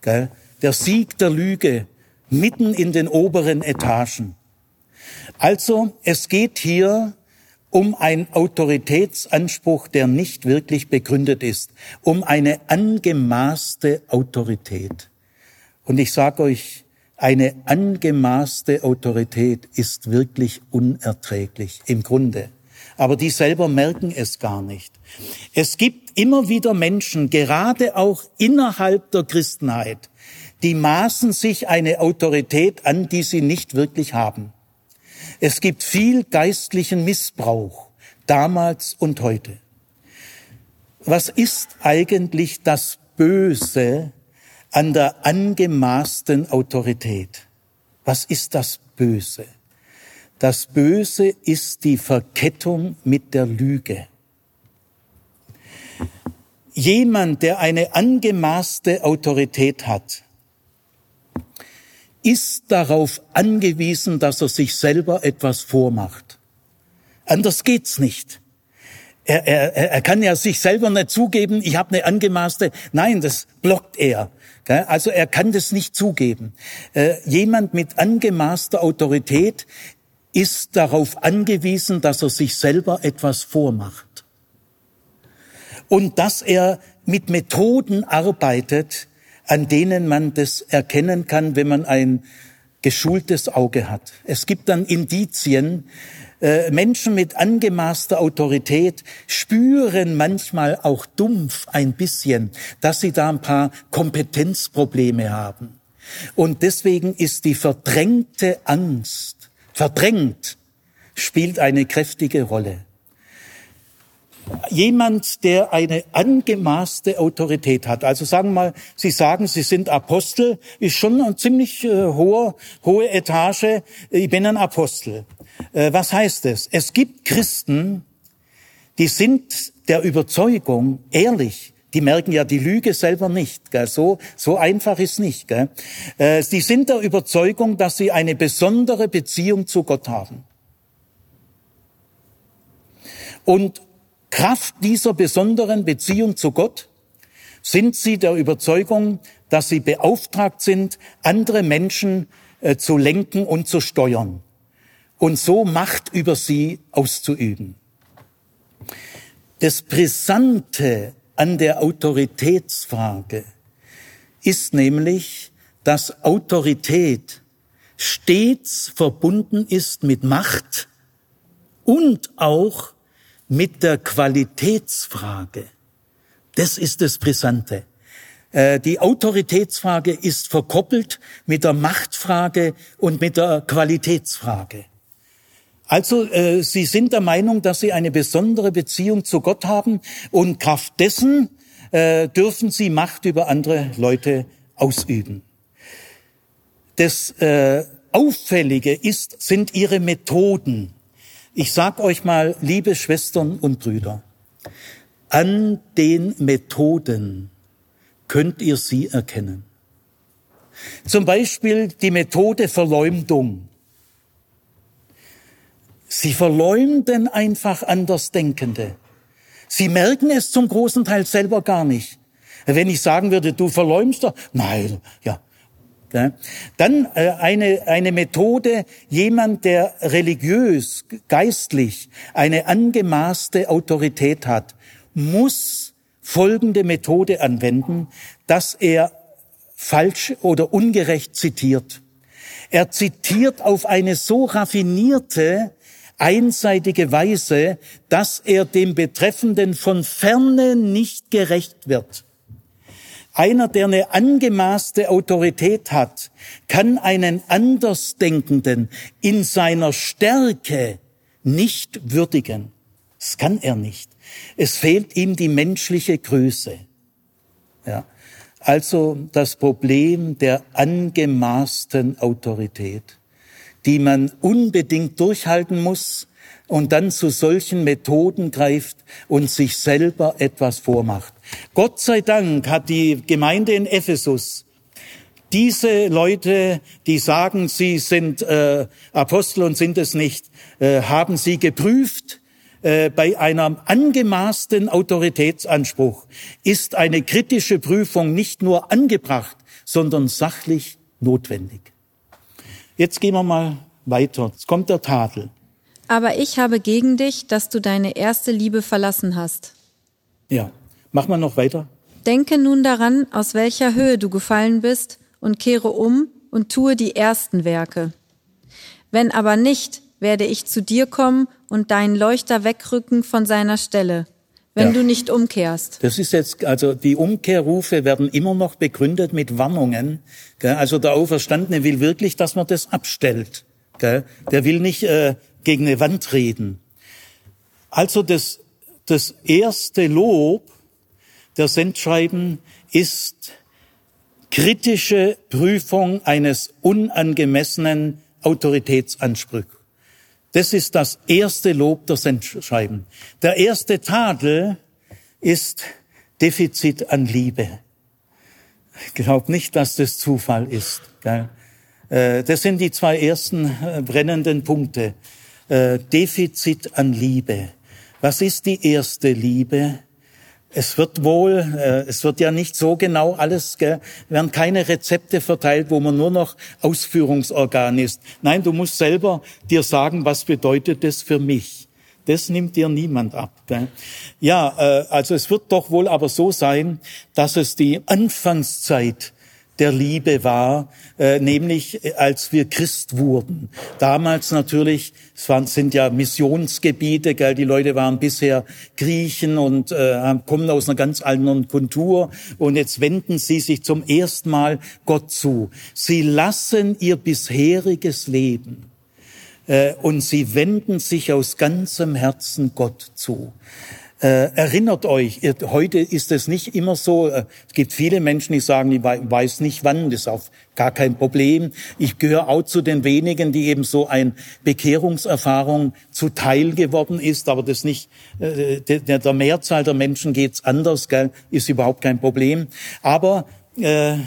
Gell? Der Sieg der Lüge mitten in den oberen Etagen. Also es geht hier um einen Autoritätsanspruch, der nicht wirklich begründet ist, um eine angemaßte Autorität. Und ich sage euch, eine angemaßte Autorität ist wirklich unerträglich im Grunde. Aber die selber merken es gar nicht. Es gibt immer wieder Menschen, gerade auch innerhalb der Christenheit, die maßen sich eine Autorität an, die sie nicht wirklich haben. Es gibt viel geistlichen Missbrauch, damals und heute. Was ist eigentlich das Böse an der angemaßten Autorität? Was ist das Böse? Das Böse ist die Verkettung mit der Lüge. Jemand, der eine angemaßte Autorität hat, ist darauf angewiesen, dass er sich selber etwas vormacht. Anders geht's nicht. Er, er, er kann ja sich selber nicht zugeben, ich habe eine angemaßte. Nein, das blockt er. Also er kann das nicht zugeben. Äh, jemand mit angemaßter Autorität ist darauf angewiesen, dass er sich selber etwas vormacht. Und dass er mit Methoden arbeitet, an denen man das erkennen kann, wenn man ein geschultes Auge hat. Es gibt dann Indizien. Äh, Menschen mit angemaßter Autorität spüren manchmal auch dumpf ein bisschen, dass sie da ein paar Kompetenzprobleme haben. Und deswegen ist die verdrängte Angst, verdrängt, spielt eine kräftige Rolle jemand, der eine angemaßte Autorität hat. Also sagen wir mal, Sie sagen, Sie sind Apostel, ist schon eine ziemlich äh, hohe, hohe Etage. Ich bin ein Apostel. Äh, was heißt es? Es gibt Christen, die sind der Überzeugung ehrlich. Die merken ja die Lüge selber nicht. Gell? So, so einfach ist nicht. Gell? Äh, die sind der Überzeugung, dass sie eine besondere Beziehung zu Gott haben. Und Kraft dieser besonderen Beziehung zu Gott sind sie der Überzeugung, dass sie beauftragt sind, andere Menschen äh, zu lenken und zu steuern und so Macht über sie auszuüben. Das Brisante an der Autoritätsfrage ist nämlich, dass Autorität stets verbunden ist mit Macht und auch mit der Qualitätsfrage. Das ist das Brisante. Äh, die Autoritätsfrage ist verkoppelt mit der Machtfrage und mit der Qualitätsfrage. Also äh, sie sind der Meinung, dass sie eine besondere Beziehung zu Gott haben und Kraft dessen äh, dürfen sie Macht über andere Leute ausüben. Das Auffällige ist, sind ihre Methoden. Ich sag euch mal, liebe Schwestern und Brüder, an den Methoden könnt ihr sie erkennen. Zum Beispiel die Methode Verleumdung. Sie verleumden einfach Andersdenkende. Sie merken es zum großen Teil selber gar nicht. Wenn ich sagen würde, du verleumst doch, nein, ja. Dann äh, eine, eine Methode, jemand, der religiös, geistlich eine angemaßte Autorität hat, muss folgende Methode anwenden, dass er falsch oder ungerecht zitiert. Er zitiert auf eine so raffinierte, einseitige Weise, dass er dem Betreffenden von ferne nicht gerecht wird. Einer, der eine angemaßte Autorität hat, kann einen Andersdenkenden in seiner Stärke nicht würdigen. Das kann er nicht. Es fehlt ihm die menschliche Größe. Ja. Also das Problem der angemaßten Autorität, die man unbedingt durchhalten muss und dann zu solchen Methoden greift und sich selber etwas vormacht. Gott sei Dank hat die Gemeinde in Ephesus diese Leute, die sagen, sie sind äh, Apostel und sind es nicht, äh, haben sie geprüft äh, bei einem angemaßten Autoritätsanspruch ist eine kritische Prüfung nicht nur angebracht, sondern sachlich notwendig. Jetzt gehen wir mal weiter. Jetzt kommt der Tadel. Aber ich habe gegen dich, dass du deine erste Liebe verlassen hast. Ja, mach mal noch weiter. Denke nun daran, aus welcher Höhe du gefallen bist, und kehre um und tue die ersten Werke. Wenn aber nicht, werde ich zu dir kommen und deinen Leuchter wegrücken von seiner Stelle, wenn ja. du nicht umkehrst. Das ist jetzt, also die Umkehrrufe werden immer noch begründet mit Warnungen. Also der Auferstandene will wirklich, dass man das abstellt. Der will nicht äh, gegen eine Wand reden. Also das, das erste Lob der Sendschreiben ist kritische Prüfung eines unangemessenen Autoritätsanspruchs. Das ist das erste Lob der Sendschreiben. Der erste Tadel ist Defizit an Liebe. Ich glaube nicht, dass das Zufall ist. Äh, das sind die zwei ersten äh, brennenden Punkte. Äh, Defizit an Liebe. Was ist die erste Liebe? Es wird wohl, äh, es wird ja nicht so genau alles, gell, werden keine Rezepte verteilt, wo man nur noch Ausführungsorgan ist. Nein, du musst selber dir sagen, was bedeutet das für mich. Das nimmt dir niemand ab. Gell? Ja, äh, also es wird doch wohl aber so sein, dass es die Anfangszeit der Liebe war, äh, nämlich äh, als wir Christ wurden. Damals natürlich, es waren, sind ja Missionsgebiete, gell, die Leute waren bisher Griechen und äh, kommen aus einer ganz anderen Kultur und jetzt wenden sie sich zum ersten Mal Gott zu. Sie lassen ihr bisheriges Leben äh, und sie wenden sich aus ganzem Herzen Gott zu. Äh, erinnert euch, heute ist es nicht immer so. Äh, es gibt viele Menschen, die sagen, ich weiß nicht wann, das ist auch gar kein Problem. Ich gehöre auch zu den wenigen, die eben so ein Bekehrungserfahrung zuteil geworden ist, aber das nicht, äh, der, der Mehrzahl der Menschen geht's anders, gell? ist überhaupt kein Problem. Aber äh,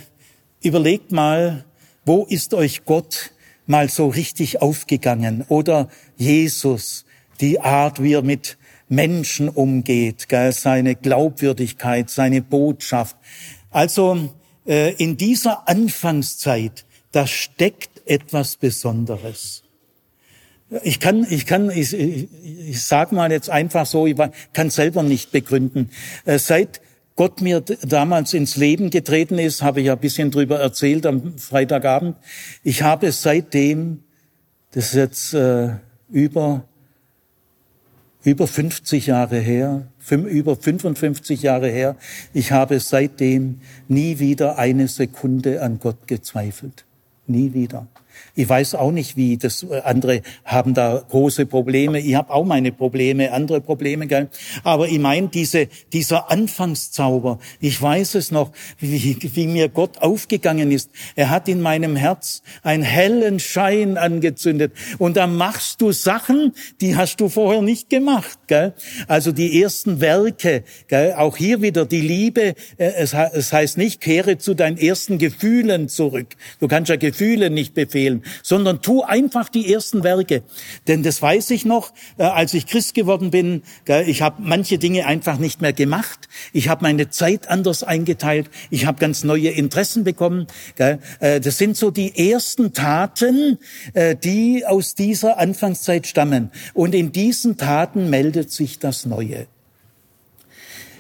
überlegt mal, wo ist euch Gott mal so richtig aufgegangen? Oder Jesus, die Art, wie er mit Menschen umgeht, gell, seine Glaubwürdigkeit, seine Botschaft. Also äh, in dieser Anfangszeit, da steckt etwas Besonderes. Ich kann, ich kann, ich, ich, ich sag mal jetzt einfach so, ich kann selber nicht begründen. Äh, seit Gott mir damals ins Leben getreten ist, habe ich ja ein bisschen drüber erzählt am Freitagabend. Ich habe seitdem, das ist jetzt äh, über über 50 Jahre her, über 55 Jahre her. Ich habe seitdem nie wieder eine Sekunde an Gott gezweifelt. Nie wieder. Ich weiß auch nicht, wie das äh, andere haben da große Probleme. Ich habe auch meine Probleme, andere Probleme, gell? Aber ich meine, diese, dieser Anfangszauber, ich weiß es noch, wie, wie mir Gott aufgegangen ist. Er hat in meinem Herz einen hellen Schein angezündet. Und da machst du Sachen, die hast du vorher nicht gemacht, gell? Also die ersten Werke, gell? Auch hier wieder die Liebe. Äh, es, es heißt nicht, kehre zu deinen ersten Gefühlen zurück. Du kannst ja Gefühle nicht befehlen sondern tu einfach die ersten Werke. Denn das weiß ich noch, äh, als ich Christ geworden bin, ich habe manche Dinge einfach nicht mehr gemacht. Ich habe meine Zeit anders eingeteilt. Ich habe ganz neue Interessen bekommen. Äh, das sind so die ersten Taten, äh, die aus dieser Anfangszeit stammen. Und in diesen Taten meldet sich das Neue.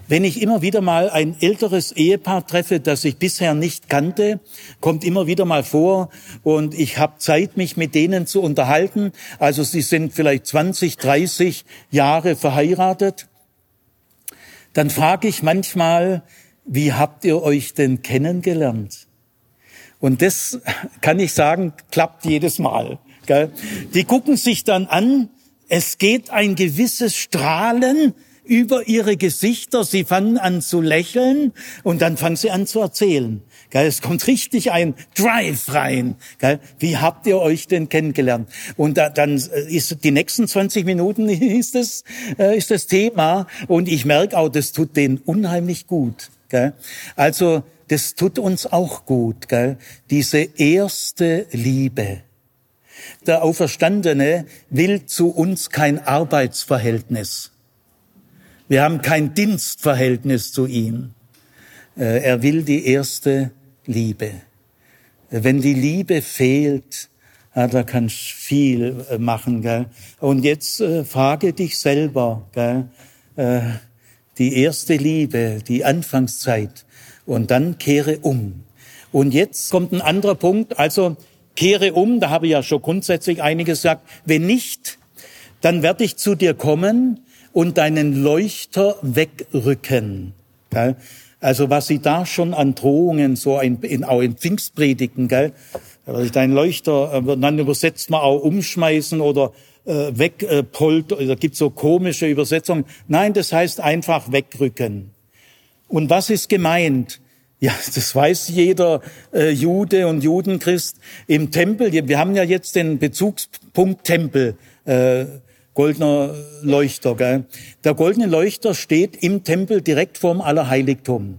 Wenn ich immer wieder mal ein älteres Ehepaar treffe, das ich bisher nicht kannte, kommt immer wieder mal vor und ich habe Zeit, mich mit denen zu unterhalten. Also sie sind vielleicht 20, 30 Jahre verheiratet. Dann frage ich manchmal, wie habt ihr euch denn kennengelernt? Und das kann ich sagen, klappt jedes Mal. Die gucken sich dann an, es geht ein gewisses Strahlen über ihre Gesichter, sie fangen an zu lächeln und dann fangen sie an zu erzählen. Es kommt richtig ein Drive rein. Wie habt ihr euch denn kennengelernt? Und dann ist die nächsten 20 Minuten ist das, äh, ist das Thema und ich merke auch, das tut denen unheimlich gut. Also das tut uns auch gut, diese erste Liebe. Der Auferstandene will zu uns kein Arbeitsverhältnis. Wir haben kein Dienstverhältnis zu ihm. Äh, er will die erste Liebe. Wenn die Liebe fehlt, ja, da kannst viel äh, machen. Gell? Und jetzt äh, frage dich selber, gell? Äh, die erste Liebe, die Anfangszeit, und dann kehre um. Und jetzt kommt ein anderer Punkt, also kehre um, da habe ich ja schon grundsätzlich einiges gesagt. Wenn nicht, dann werde ich zu dir kommen und deinen Leuchter wegrücken. Gell? Also was sie da schon an Drohungen, so in, in, auch in Pfingstpredigten, gell? dein Leuchter, äh, dann übersetzt man auch umschmeißen oder äh, wegpolt, äh, da gibt's so komische Übersetzungen. Nein, das heißt einfach wegrücken. Und was ist gemeint? Ja, das weiß jeder äh, Jude und Judenchrist im Tempel. Wir haben ja jetzt den Bezugspunkt Tempel. Äh, goldener Leuchter. Gell? Der goldene Leuchter steht im Tempel direkt vorm Allerheiligtum.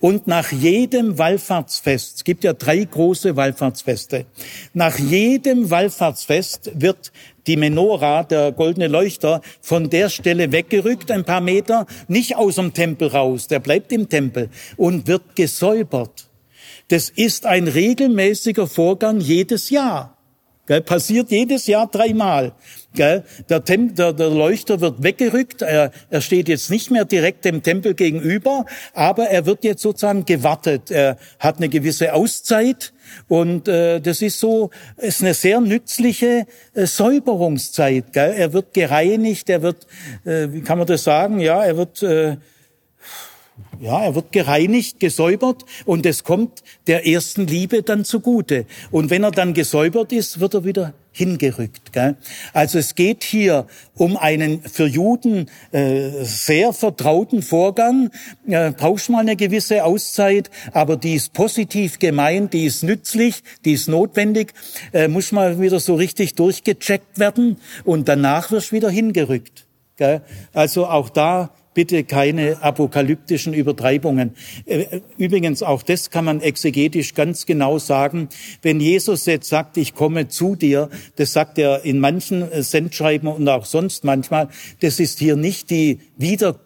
Und nach jedem Wallfahrtsfest, es gibt ja drei große Wallfahrtsfeste, nach jedem Wallfahrtsfest wird die Menora, der goldene Leuchter, von der Stelle weggerückt, ein paar Meter, nicht aus dem Tempel raus, der bleibt im Tempel und wird gesäubert. Das ist ein regelmäßiger Vorgang jedes Jahr. Gell, passiert jedes Jahr dreimal. Gell? Der, Tem der, der Leuchter wird weggerückt, er, er steht jetzt nicht mehr direkt dem Tempel gegenüber, aber er wird jetzt sozusagen gewartet. Er hat eine gewisse Auszeit und äh, das ist so, ist eine sehr nützliche äh, Säuberungszeit. Gell? Er wird gereinigt, er wird, äh, wie kann man das sagen? Ja, er wird äh, ja, er wird gereinigt, gesäubert und es kommt der ersten Liebe dann zugute. Und wenn er dann gesäubert ist, wird er wieder hingerückt. Gell? Also es geht hier um einen für Juden äh, sehr vertrauten Vorgang. Äh, brauchst mal eine gewisse Auszeit, aber die ist positiv gemeint, die ist nützlich, die ist notwendig, äh, muss mal wieder so richtig durchgecheckt werden und danach wirst du wieder hingerückt. Gell? Also auch da bitte keine apokalyptischen Übertreibungen. Äh, übrigens, auch das kann man exegetisch ganz genau sagen. Wenn Jesus jetzt sagt, ich komme zu dir, das sagt er in manchen äh, Sendschreiben und auch sonst manchmal, das ist hier nicht die Wiederkunft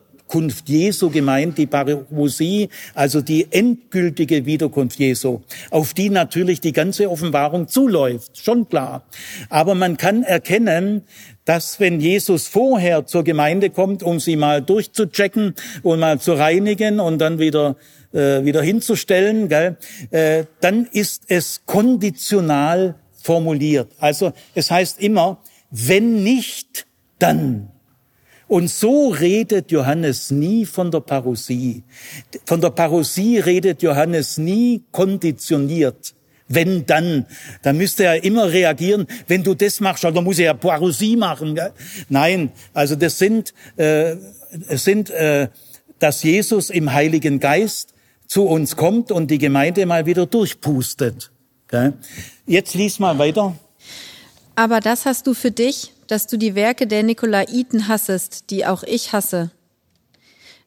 Jesu gemeint, die Parousie, also die endgültige Wiederkunft Jesu, auf die natürlich die ganze Offenbarung zuläuft, schon klar. Aber man kann erkennen, dass wenn Jesus vorher zur Gemeinde kommt, um sie mal durchzuchecken und mal zu reinigen und dann wieder äh, wieder hinzustellen, gell, äh, dann ist es konditional formuliert. Also es heißt immer, wenn nicht, dann. Und so redet Johannes nie von der Parousie. Von der Parousie redet Johannes nie konditioniert wenn dann. Da müsste er immer reagieren, wenn du das machst, dann muss er ja Poirosie machen. Gell? Nein, also das sind, äh, es sind, äh, dass Jesus im Heiligen Geist zu uns kommt und die Gemeinde mal wieder durchpustet. Gell? Jetzt lies mal weiter. Aber das hast du für dich, dass du die Werke der Nikolaiten hassest, die auch ich hasse.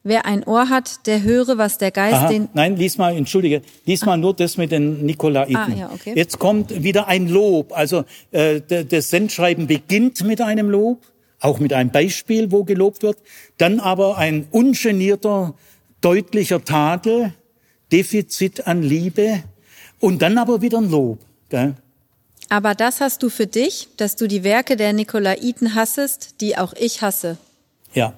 Wer ein Ohr hat, der höre, was der Geist Aha, den. nein, lies mal, entschuldige, lies mal nur das mit den Nikolaiten. Ah, ja, okay. Jetzt kommt wieder ein Lob. Also äh, das Sendschreiben beginnt mit einem Lob, auch mit einem Beispiel, wo gelobt wird. Dann aber ein ungenierter, deutlicher Tadel, Defizit an Liebe und dann aber wieder ein Lob. Gell? Aber das hast du für dich, dass du die Werke der Nikolaiten hassest, die auch ich hasse. Ja.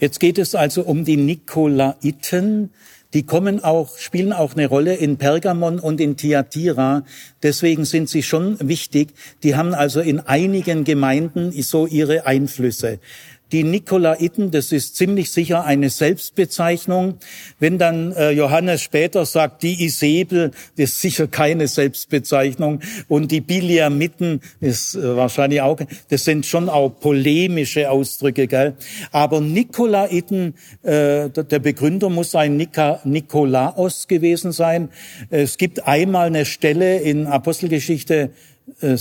Jetzt geht es also um die Nikolaiten. Die kommen auch, spielen auch eine Rolle in Pergamon und in Thyatira. Deswegen sind sie schon wichtig. Die haben also in einigen Gemeinden so ihre Einflüsse. Die Nikolaiten, das ist ziemlich sicher eine Selbstbezeichnung. Wenn dann äh, Johannes später sagt, die Isabel, das ist sicher keine Selbstbezeichnung. Und die Biliamiten ist äh, wahrscheinlich auch, das sind schon auch polemische Ausdrücke, gell? Aber Nikolaiten, äh, der Begründer muss ein Nika, Nikolaos gewesen sein. Es gibt einmal eine Stelle in Apostelgeschichte, äh,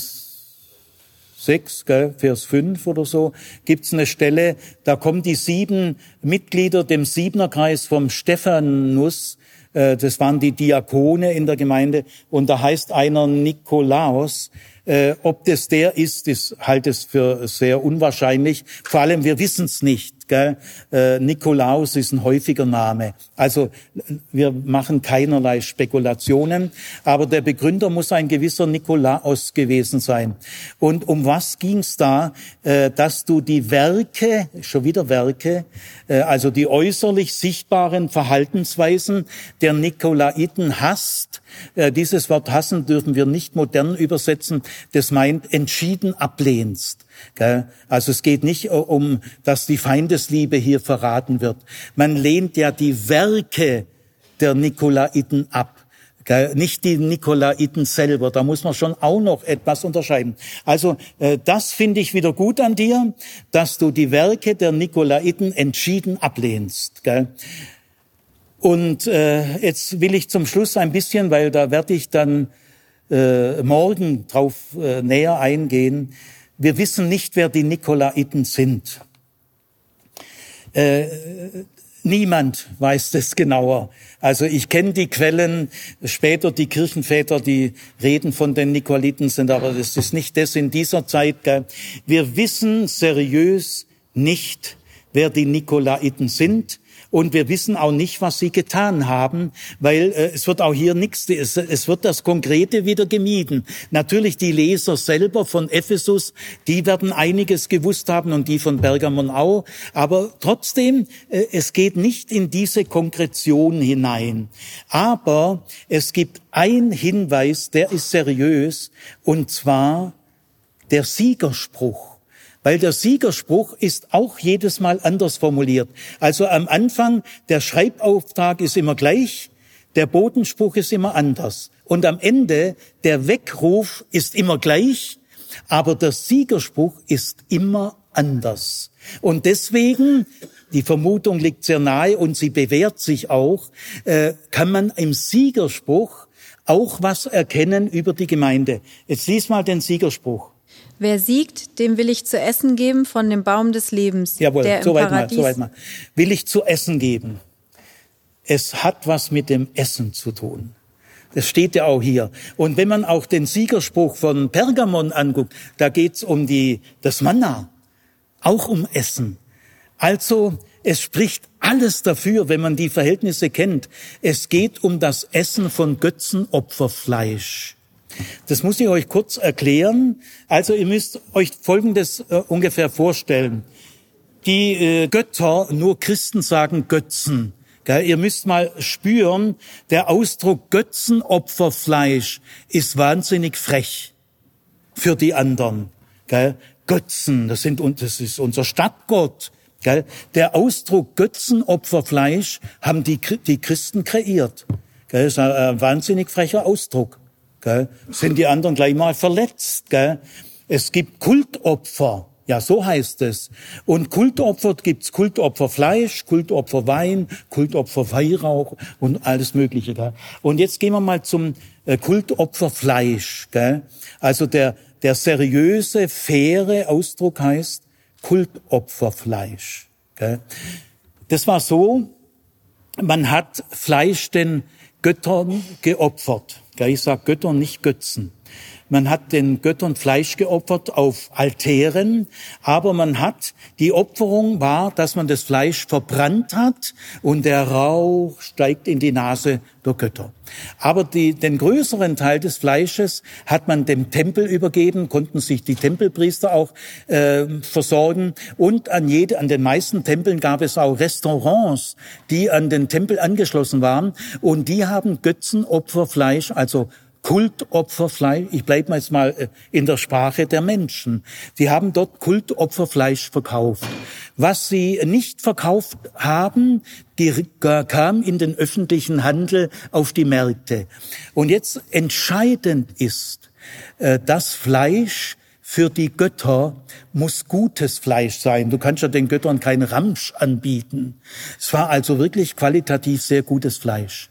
6, gell, Vers 5 oder so, gibt's eine Stelle, da kommen die sieben Mitglieder dem Siebenerkreis vom Stephanus, äh, das waren die Diakone in der Gemeinde, und da heißt einer Nikolaus, äh, ob das der ist, das halte es für sehr unwahrscheinlich. Vor allem, wir wissen es nicht. Gell? Äh, Nikolaus ist ein häufiger Name. Also wir machen keinerlei Spekulationen, aber der Begründer muss ein gewisser Nikolaus gewesen sein. Und um was ging's da? Äh, dass du die Werke, schon wieder Werke, äh, also die äußerlich sichtbaren Verhaltensweisen der Nikolaiten hast. Äh, dieses Wort hassen dürfen wir nicht modern übersetzen. Das meint entschieden ablehnst. Also es geht nicht um, dass die Feindesliebe hier verraten wird. Man lehnt ja die Werke der Nikolaiten ab. Nicht die Nikolaiten selber, da muss man schon auch noch etwas unterscheiden. Also äh, das finde ich wieder gut an dir, dass du die Werke der Nikolaiten entschieden ablehnst. Und äh, jetzt will ich zum Schluss ein bisschen, weil da werde ich dann äh, morgen drauf näher eingehen, wir wissen nicht, wer die Nikolaiten sind. Äh, niemand weiß das genauer. Also ich kenne die Quellen, später die Kirchenväter, die reden von den Nikolaiten sind, aber das ist nicht das in dieser Zeit. Gell? Wir wissen seriös nicht, wer die Nikolaiten sind. Und wir wissen auch nicht, was sie getan haben, weil äh, es wird auch hier nichts, es, es wird das Konkrete wieder gemieden. Natürlich die Leser selber von Ephesus, die werden einiges gewusst haben und die von Bergamon auch. Aber trotzdem, äh, es geht nicht in diese Konkretion hinein. Aber es gibt ein Hinweis, der ist seriös, und zwar der Siegerspruch. Weil der Siegerspruch ist auch jedes Mal anders formuliert. Also am Anfang, der Schreibauftrag ist immer gleich, der Bodenspruch ist immer anders. Und am Ende, der Weckruf ist immer gleich, aber der Siegerspruch ist immer anders. Und deswegen, die Vermutung liegt sehr nahe und sie bewährt sich auch, äh, kann man im Siegerspruch auch was erkennen über die Gemeinde. Jetzt lies mal den Siegerspruch. Wer siegt, dem will ich zu essen geben von dem Baum des Lebens. Jawohl, der so weit mal, so weit mal. Will ich zu essen geben. Es hat was mit dem Essen zu tun. Das steht ja auch hier. Und wenn man auch den Siegerspruch von Pergamon anguckt, da geht's um die, das Manna. Auch um Essen. Also, es spricht alles dafür, wenn man die Verhältnisse kennt. Es geht um das Essen von Götzenopferfleisch. Das muss ich euch kurz erklären. Also ihr müsst euch Folgendes äh, ungefähr vorstellen. Die äh, Götter, nur Christen sagen Götzen. Gell? Ihr müsst mal spüren, der Ausdruck Götzenopferfleisch ist wahnsinnig frech für die anderen. Gell? Götzen, das, sind, das ist unser Stadtgott. Gell? Der Ausdruck Götzenopferfleisch haben die, die Christen kreiert. Gell? Das ist ein, ein wahnsinnig frecher Ausdruck. Gell? Sind die anderen gleich mal verletzt. Gell? Es gibt Kultopfer. Ja, so heißt es. Und Kultopfer gibt's Kultopfer Fleisch, Kultopfer Wein, Kultopfer Weihrauch und alles Mögliche. Gell? Und jetzt gehen wir mal zum äh, Kultopfer Fleisch. Gell? Also der, der seriöse, faire Ausdruck heißt Kultopferfleisch. Gell? Das war so, man hat Fleisch den Göttern geopfert. Ich sage Göttern, nicht Götzen. Man hat den Göttern Fleisch geopfert auf Altären, aber man hat, die Opferung war, dass man das Fleisch verbrannt hat und der Rauch steigt in die Nase der Götter. Aber die, den größeren Teil des Fleisches hat man dem Tempel übergeben, konnten sich die Tempelpriester auch äh, versorgen und an, jede, an den meisten Tempeln gab es auch Restaurants, die an den Tempel angeschlossen waren und die haben Götzenopferfleisch, also Kultopferfleisch, ich bleibe jetzt mal äh, in der Sprache der Menschen. Die haben dort Kultopferfleisch verkauft. Was sie nicht verkauft haben, kam in den öffentlichen Handel auf die Märkte. Und jetzt entscheidend ist, äh, das Fleisch für die Götter muss gutes Fleisch sein. Du kannst ja den Göttern kein Ramsch anbieten. Es war also wirklich qualitativ sehr gutes Fleisch.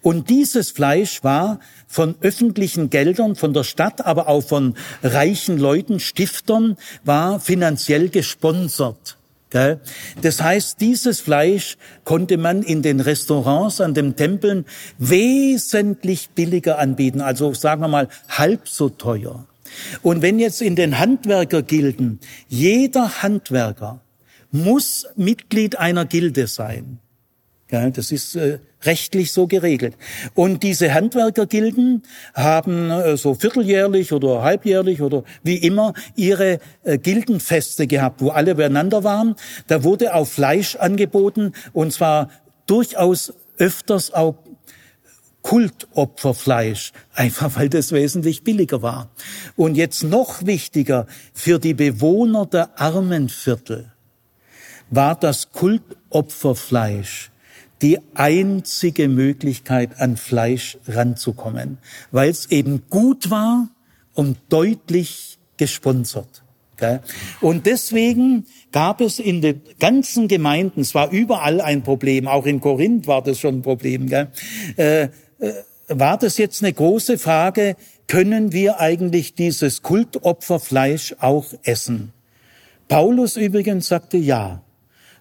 Und dieses Fleisch war von öffentlichen Geldern, von der Stadt, aber auch von reichen Leuten, Stiftern, war finanziell gesponsert. Das heißt, dieses Fleisch konnte man in den Restaurants an den Tempeln wesentlich billiger anbieten, also sagen wir mal halb so teuer. Und wenn jetzt in den Handwerkergilden jeder Handwerker muss Mitglied einer Gilde sein, das ist äh, rechtlich so geregelt. Und diese Handwerkergilden haben äh, so vierteljährlich oder halbjährlich oder wie immer ihre äh, Gildenfeste gehabt, wo alle beieinander waren. Da wurde auch Fleisch angeboten und zwar durchaus öfters auch Kultopferfleisch, einfach weil das wesentlich billiger war. Und jetzt noch wichtiger, für die Bewohner der Armenviertel war das Kultopferfleisch die einzige Möglichkeit, an Fleisch ranzukommen, weil es eben gut war und deutlich gesponsert. Und deswegen gab es in den ganzen Gemeinden, es war überall ein Problem, auch in Korinth war das schon ein Problem, äh, äh, war das jetzt eine große Frage, können wir eigentlich dieses Kultopferfleisch auch essen? Paulus übrigens sagte ja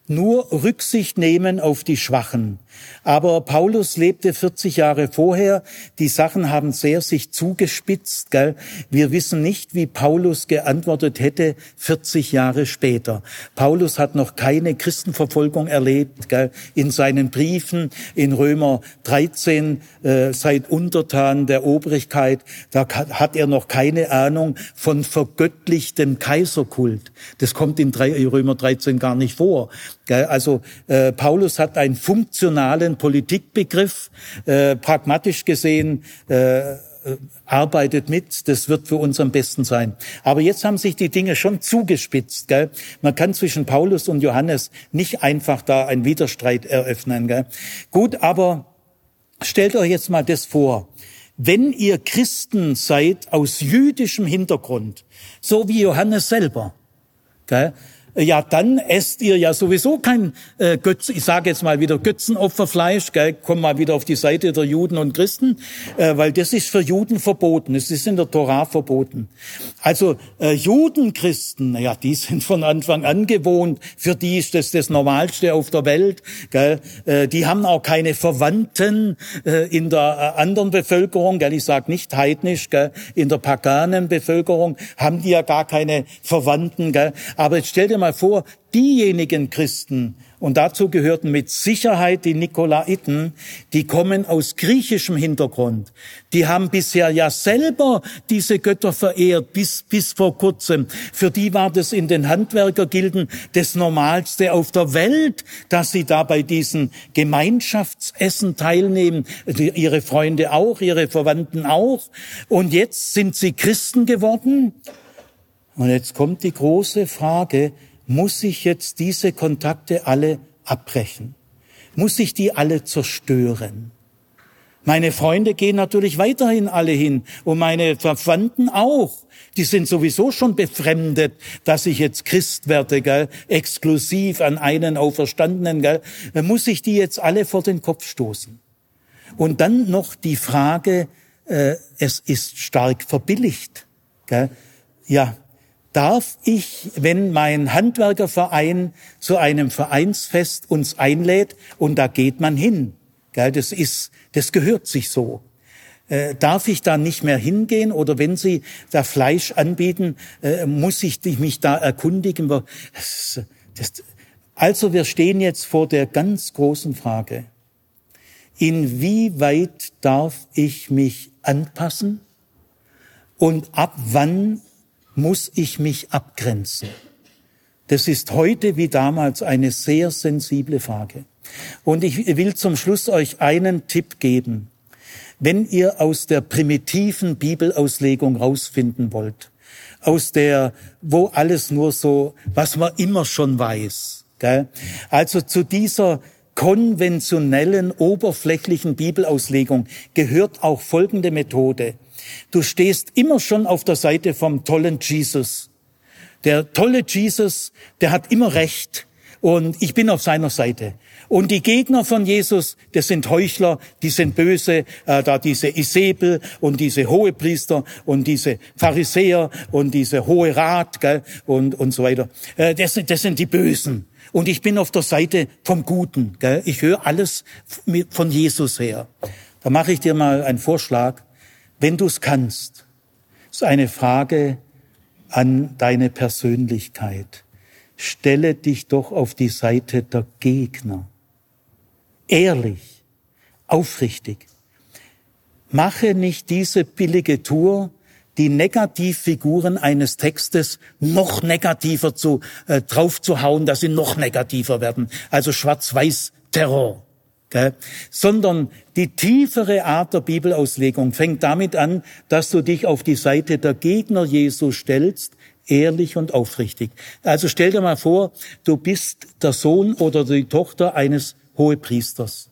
nur Rücksicht nehmen auf die Schwachen. Aber Paulus lebte 40 Jahre vorher. Die Sachen haben sehr sich zugespitzt. Gell? Wir wissen nicht, wie Paulus geantwortet hätte 40 Jahre später. Paulus hat noch keine Christenverfolgung erlebt. Gell? In seinen Briefen in Römer 13 äh, seid untertan der Obrigkeit. Da hat er noch keine Ahnung von vergöttlichtem Kaiserkult. Das kommt in Römer 13 gar nicht vor. Also äh, Paulus hat einen funktionalen Politikbegriff, äh, pragmatisch gesehen, äh, arbeitet mit, das wird für uns am besten sein. Aber jetzt haben sich die Dinge schon zugespitzt. Gell? Man kann zwischen Paulus und Johannes nicht einfach da einen Widerstreit eröffnen. Gell? Gut, aber stellt euch jetzt mal das vor. Wenn ihr Christen seid aus jüdischem Hintergrund, so wie Johannes selber, gell? Ja, dann esst ihr ja sowieso kein äh, Götz, ich sage jetzt mal wieder Götzenopferfleisch, gell, komm mal wieder auf die Seite der Juden und Christen, äh, weil das ist für Juden verboten, es ist in der Torah verboten. Also äh, Judenchristen, ja, die sind von Anfang an gewohnt, für die ist das das Normalste auf der Welt, gell, äh, die haben auch keine Verwandten äh, in der äh, anderen Bevölkerung, gell, ich sage nicht heidnisch, gell, in der paganen Bevölkerung haben die ja gar keine Verwandten, gell, aber jetzt stell dir mal vor, diejenigen Christen, und dazu gehörten mit Sicherheit die Nikolaiten, die kommen aus griechischem Hintergrund. Die haben bisher ja selber diese Götter verehrt, bis, bis vor kurzem. Für die war das in den Handwerkergilden das Normalste auf der Welt, dass sie da bei diesen Gemeinschaftsessen teilnehmen. Ihre Freunde auch, ihre Verwandten auch. Und jetzt sind sie Christen geworden und jetzt kommt die große Frage, muss ich jetzt diese Kontakte alle abbrechen? Muss ich die alle zerstören? Meine Freunde gehen natürlich weiterhin alle hin und meine Verwandten auch. Die sind sowieso schon befremdet, dass ich jetzt Christ werde, gell? exklusiv an einen Auferstandenen. Gell? Muss ich die jetzt alle vor den Kopf stoßen? Und dann noch die Frage, äh, es ist stark verbilligt. Gell? Ja, darf ich, wenn mein Handwerkerverein zu einem Vereinsfest uns einlädt und da geht man hin, gell? das ist, das gehört sich so. Äh, darf ich da nicht mehr hingehen oder wenn Sie da Fleisch anbieten, äh, muss ich mich da erkundigen? Das, das, also wir stehen jetzt vor der ganz großen Frage. Inwieweit darf ich mich anpassen? Und ab wann muss ich mich abgrenzen? Das ist heute wie damals eine sehr sensible Frage. Und ich will zum Schluss euch einen Tipp geben. Wenn ihr aus der primitiven Bibelauslegung rausfinden wollt, aus der, wo alles nur so, was man immer schon weiß, gell? also zu dieser konventionellen, oberflächlichen Bibelauslegung gehört auch folgende Methode. Du stehst immer schon auf der Seite vom tollen Jesus. Der tolle Jesus, der hat immer Recht und ich bin auf seiner Seite. Und die Gegner von Jesus, das sind Heuchler, die sind böse, äh, da diese Isabel und diese Hohepriester und diese Pharisäer und diese Hohe Rat gell, und, und so weiter. Äh, das, das sind die Bösen. Und ich bin auf der Seite vom Guten. Gell? Ich höre alles von Jesus her. Da mache ich dir mal einen Vorschlag. Wenn du es kannst, ist eine Frage an deine Persönlichkeit. Stelle dich doch auf die Seite der Gegner. Ehrlich, aufrichtig. Mache nicht diese billige Tour, die Negativfiguren eines Textes noch negativer zu, äh, draufzuhauen, dass sie noch negativer werden. Also Schwarz-Weiß-Terror. Gell? Sondern die tiefere Art der Bibelauslegung fängt damit an, dass du dich auf die Seite der Gegner Jesu stellst, ehrlich und aufrichtig. Also stell dir mal vor, du bist der Sohn oder die Tochter eines Hohepriesters,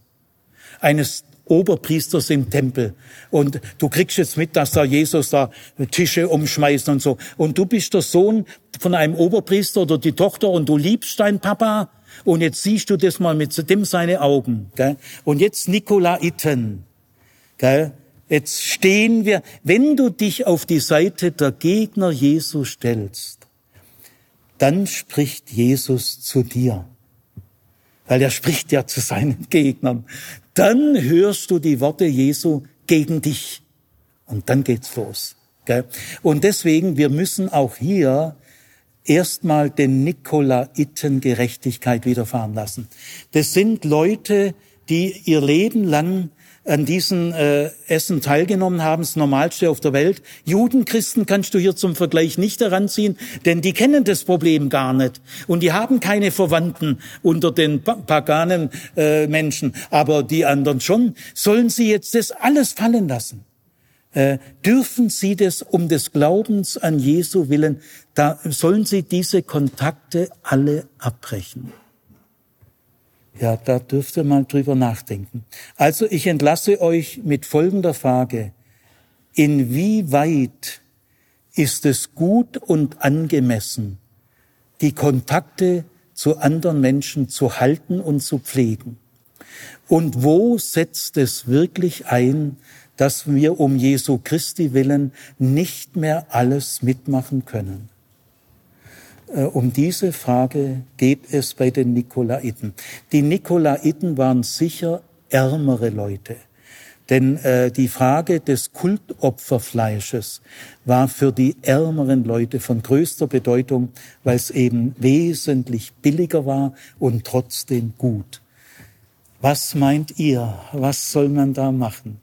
eines Oberpriesters im Tempel. Und du kriegst jetzt mit, dass da Jesus da Tische umschmeißt und so. Und du bist der Sohn von einem Oberpriester oder die Tochter und du liebst deinen Papa. Und jetzt siehst du das mal mit dem seine Augen. Gell? Und jetzt Nikolaiten. Gell? Jetzt stehen wir, wenn du dich auf die Seite der Gegner Jesu stellst, dann spricht Jesus zu dir. Weil er spricht ja zu seinen Gegnern dann hörst du die Worte Jesu gegen dich. Und dann geht's los. Gell? Und deswegen, wir müssen auch hier erstmal den Nikolaiten Gerechtigkeit widerfahren lassen. Das sind Leute, die ihr Leben lang an diesen äh, Essen teilgenommen haben, das Normalste auf der Welt. Juden, Christen kannst du hier zum Vergleich nicht heranziehen, denn die kennen das Problem gar nicht. Und die haben keine Verwandten unter den paganen äh, Menschen, aber die anderen schon. Sollen sie jetzt das alles fallen lassen? Äh, dürfen sie das um des Glaubens an Jesu willen, da sollen sie diese Kontakte alle abbrechen? Ja, da dürft ihr mal drüber nachdenken. Also ich entlasse euch mit folgender Frage. Inwieweit ist es gut und angemessen, die Kontakte zu anderen Menschen zu halten und zu pflegen? Und wo setzt es wirklich ein, dass wir um Jesu Christi willen nicht mehr alles mitmachen können? Äh, um diese Frage geht es bei den Nikolaiten. Die Nikolaiten waren sicher ärmere Leute. Denn äh, die Frage des Kultopferfleisches war für die ärmeren Leute von größter Bedeutung, weil es eben wesentlich billiger war und trotzdem gut. Was meint ihr? Was soll man da machen?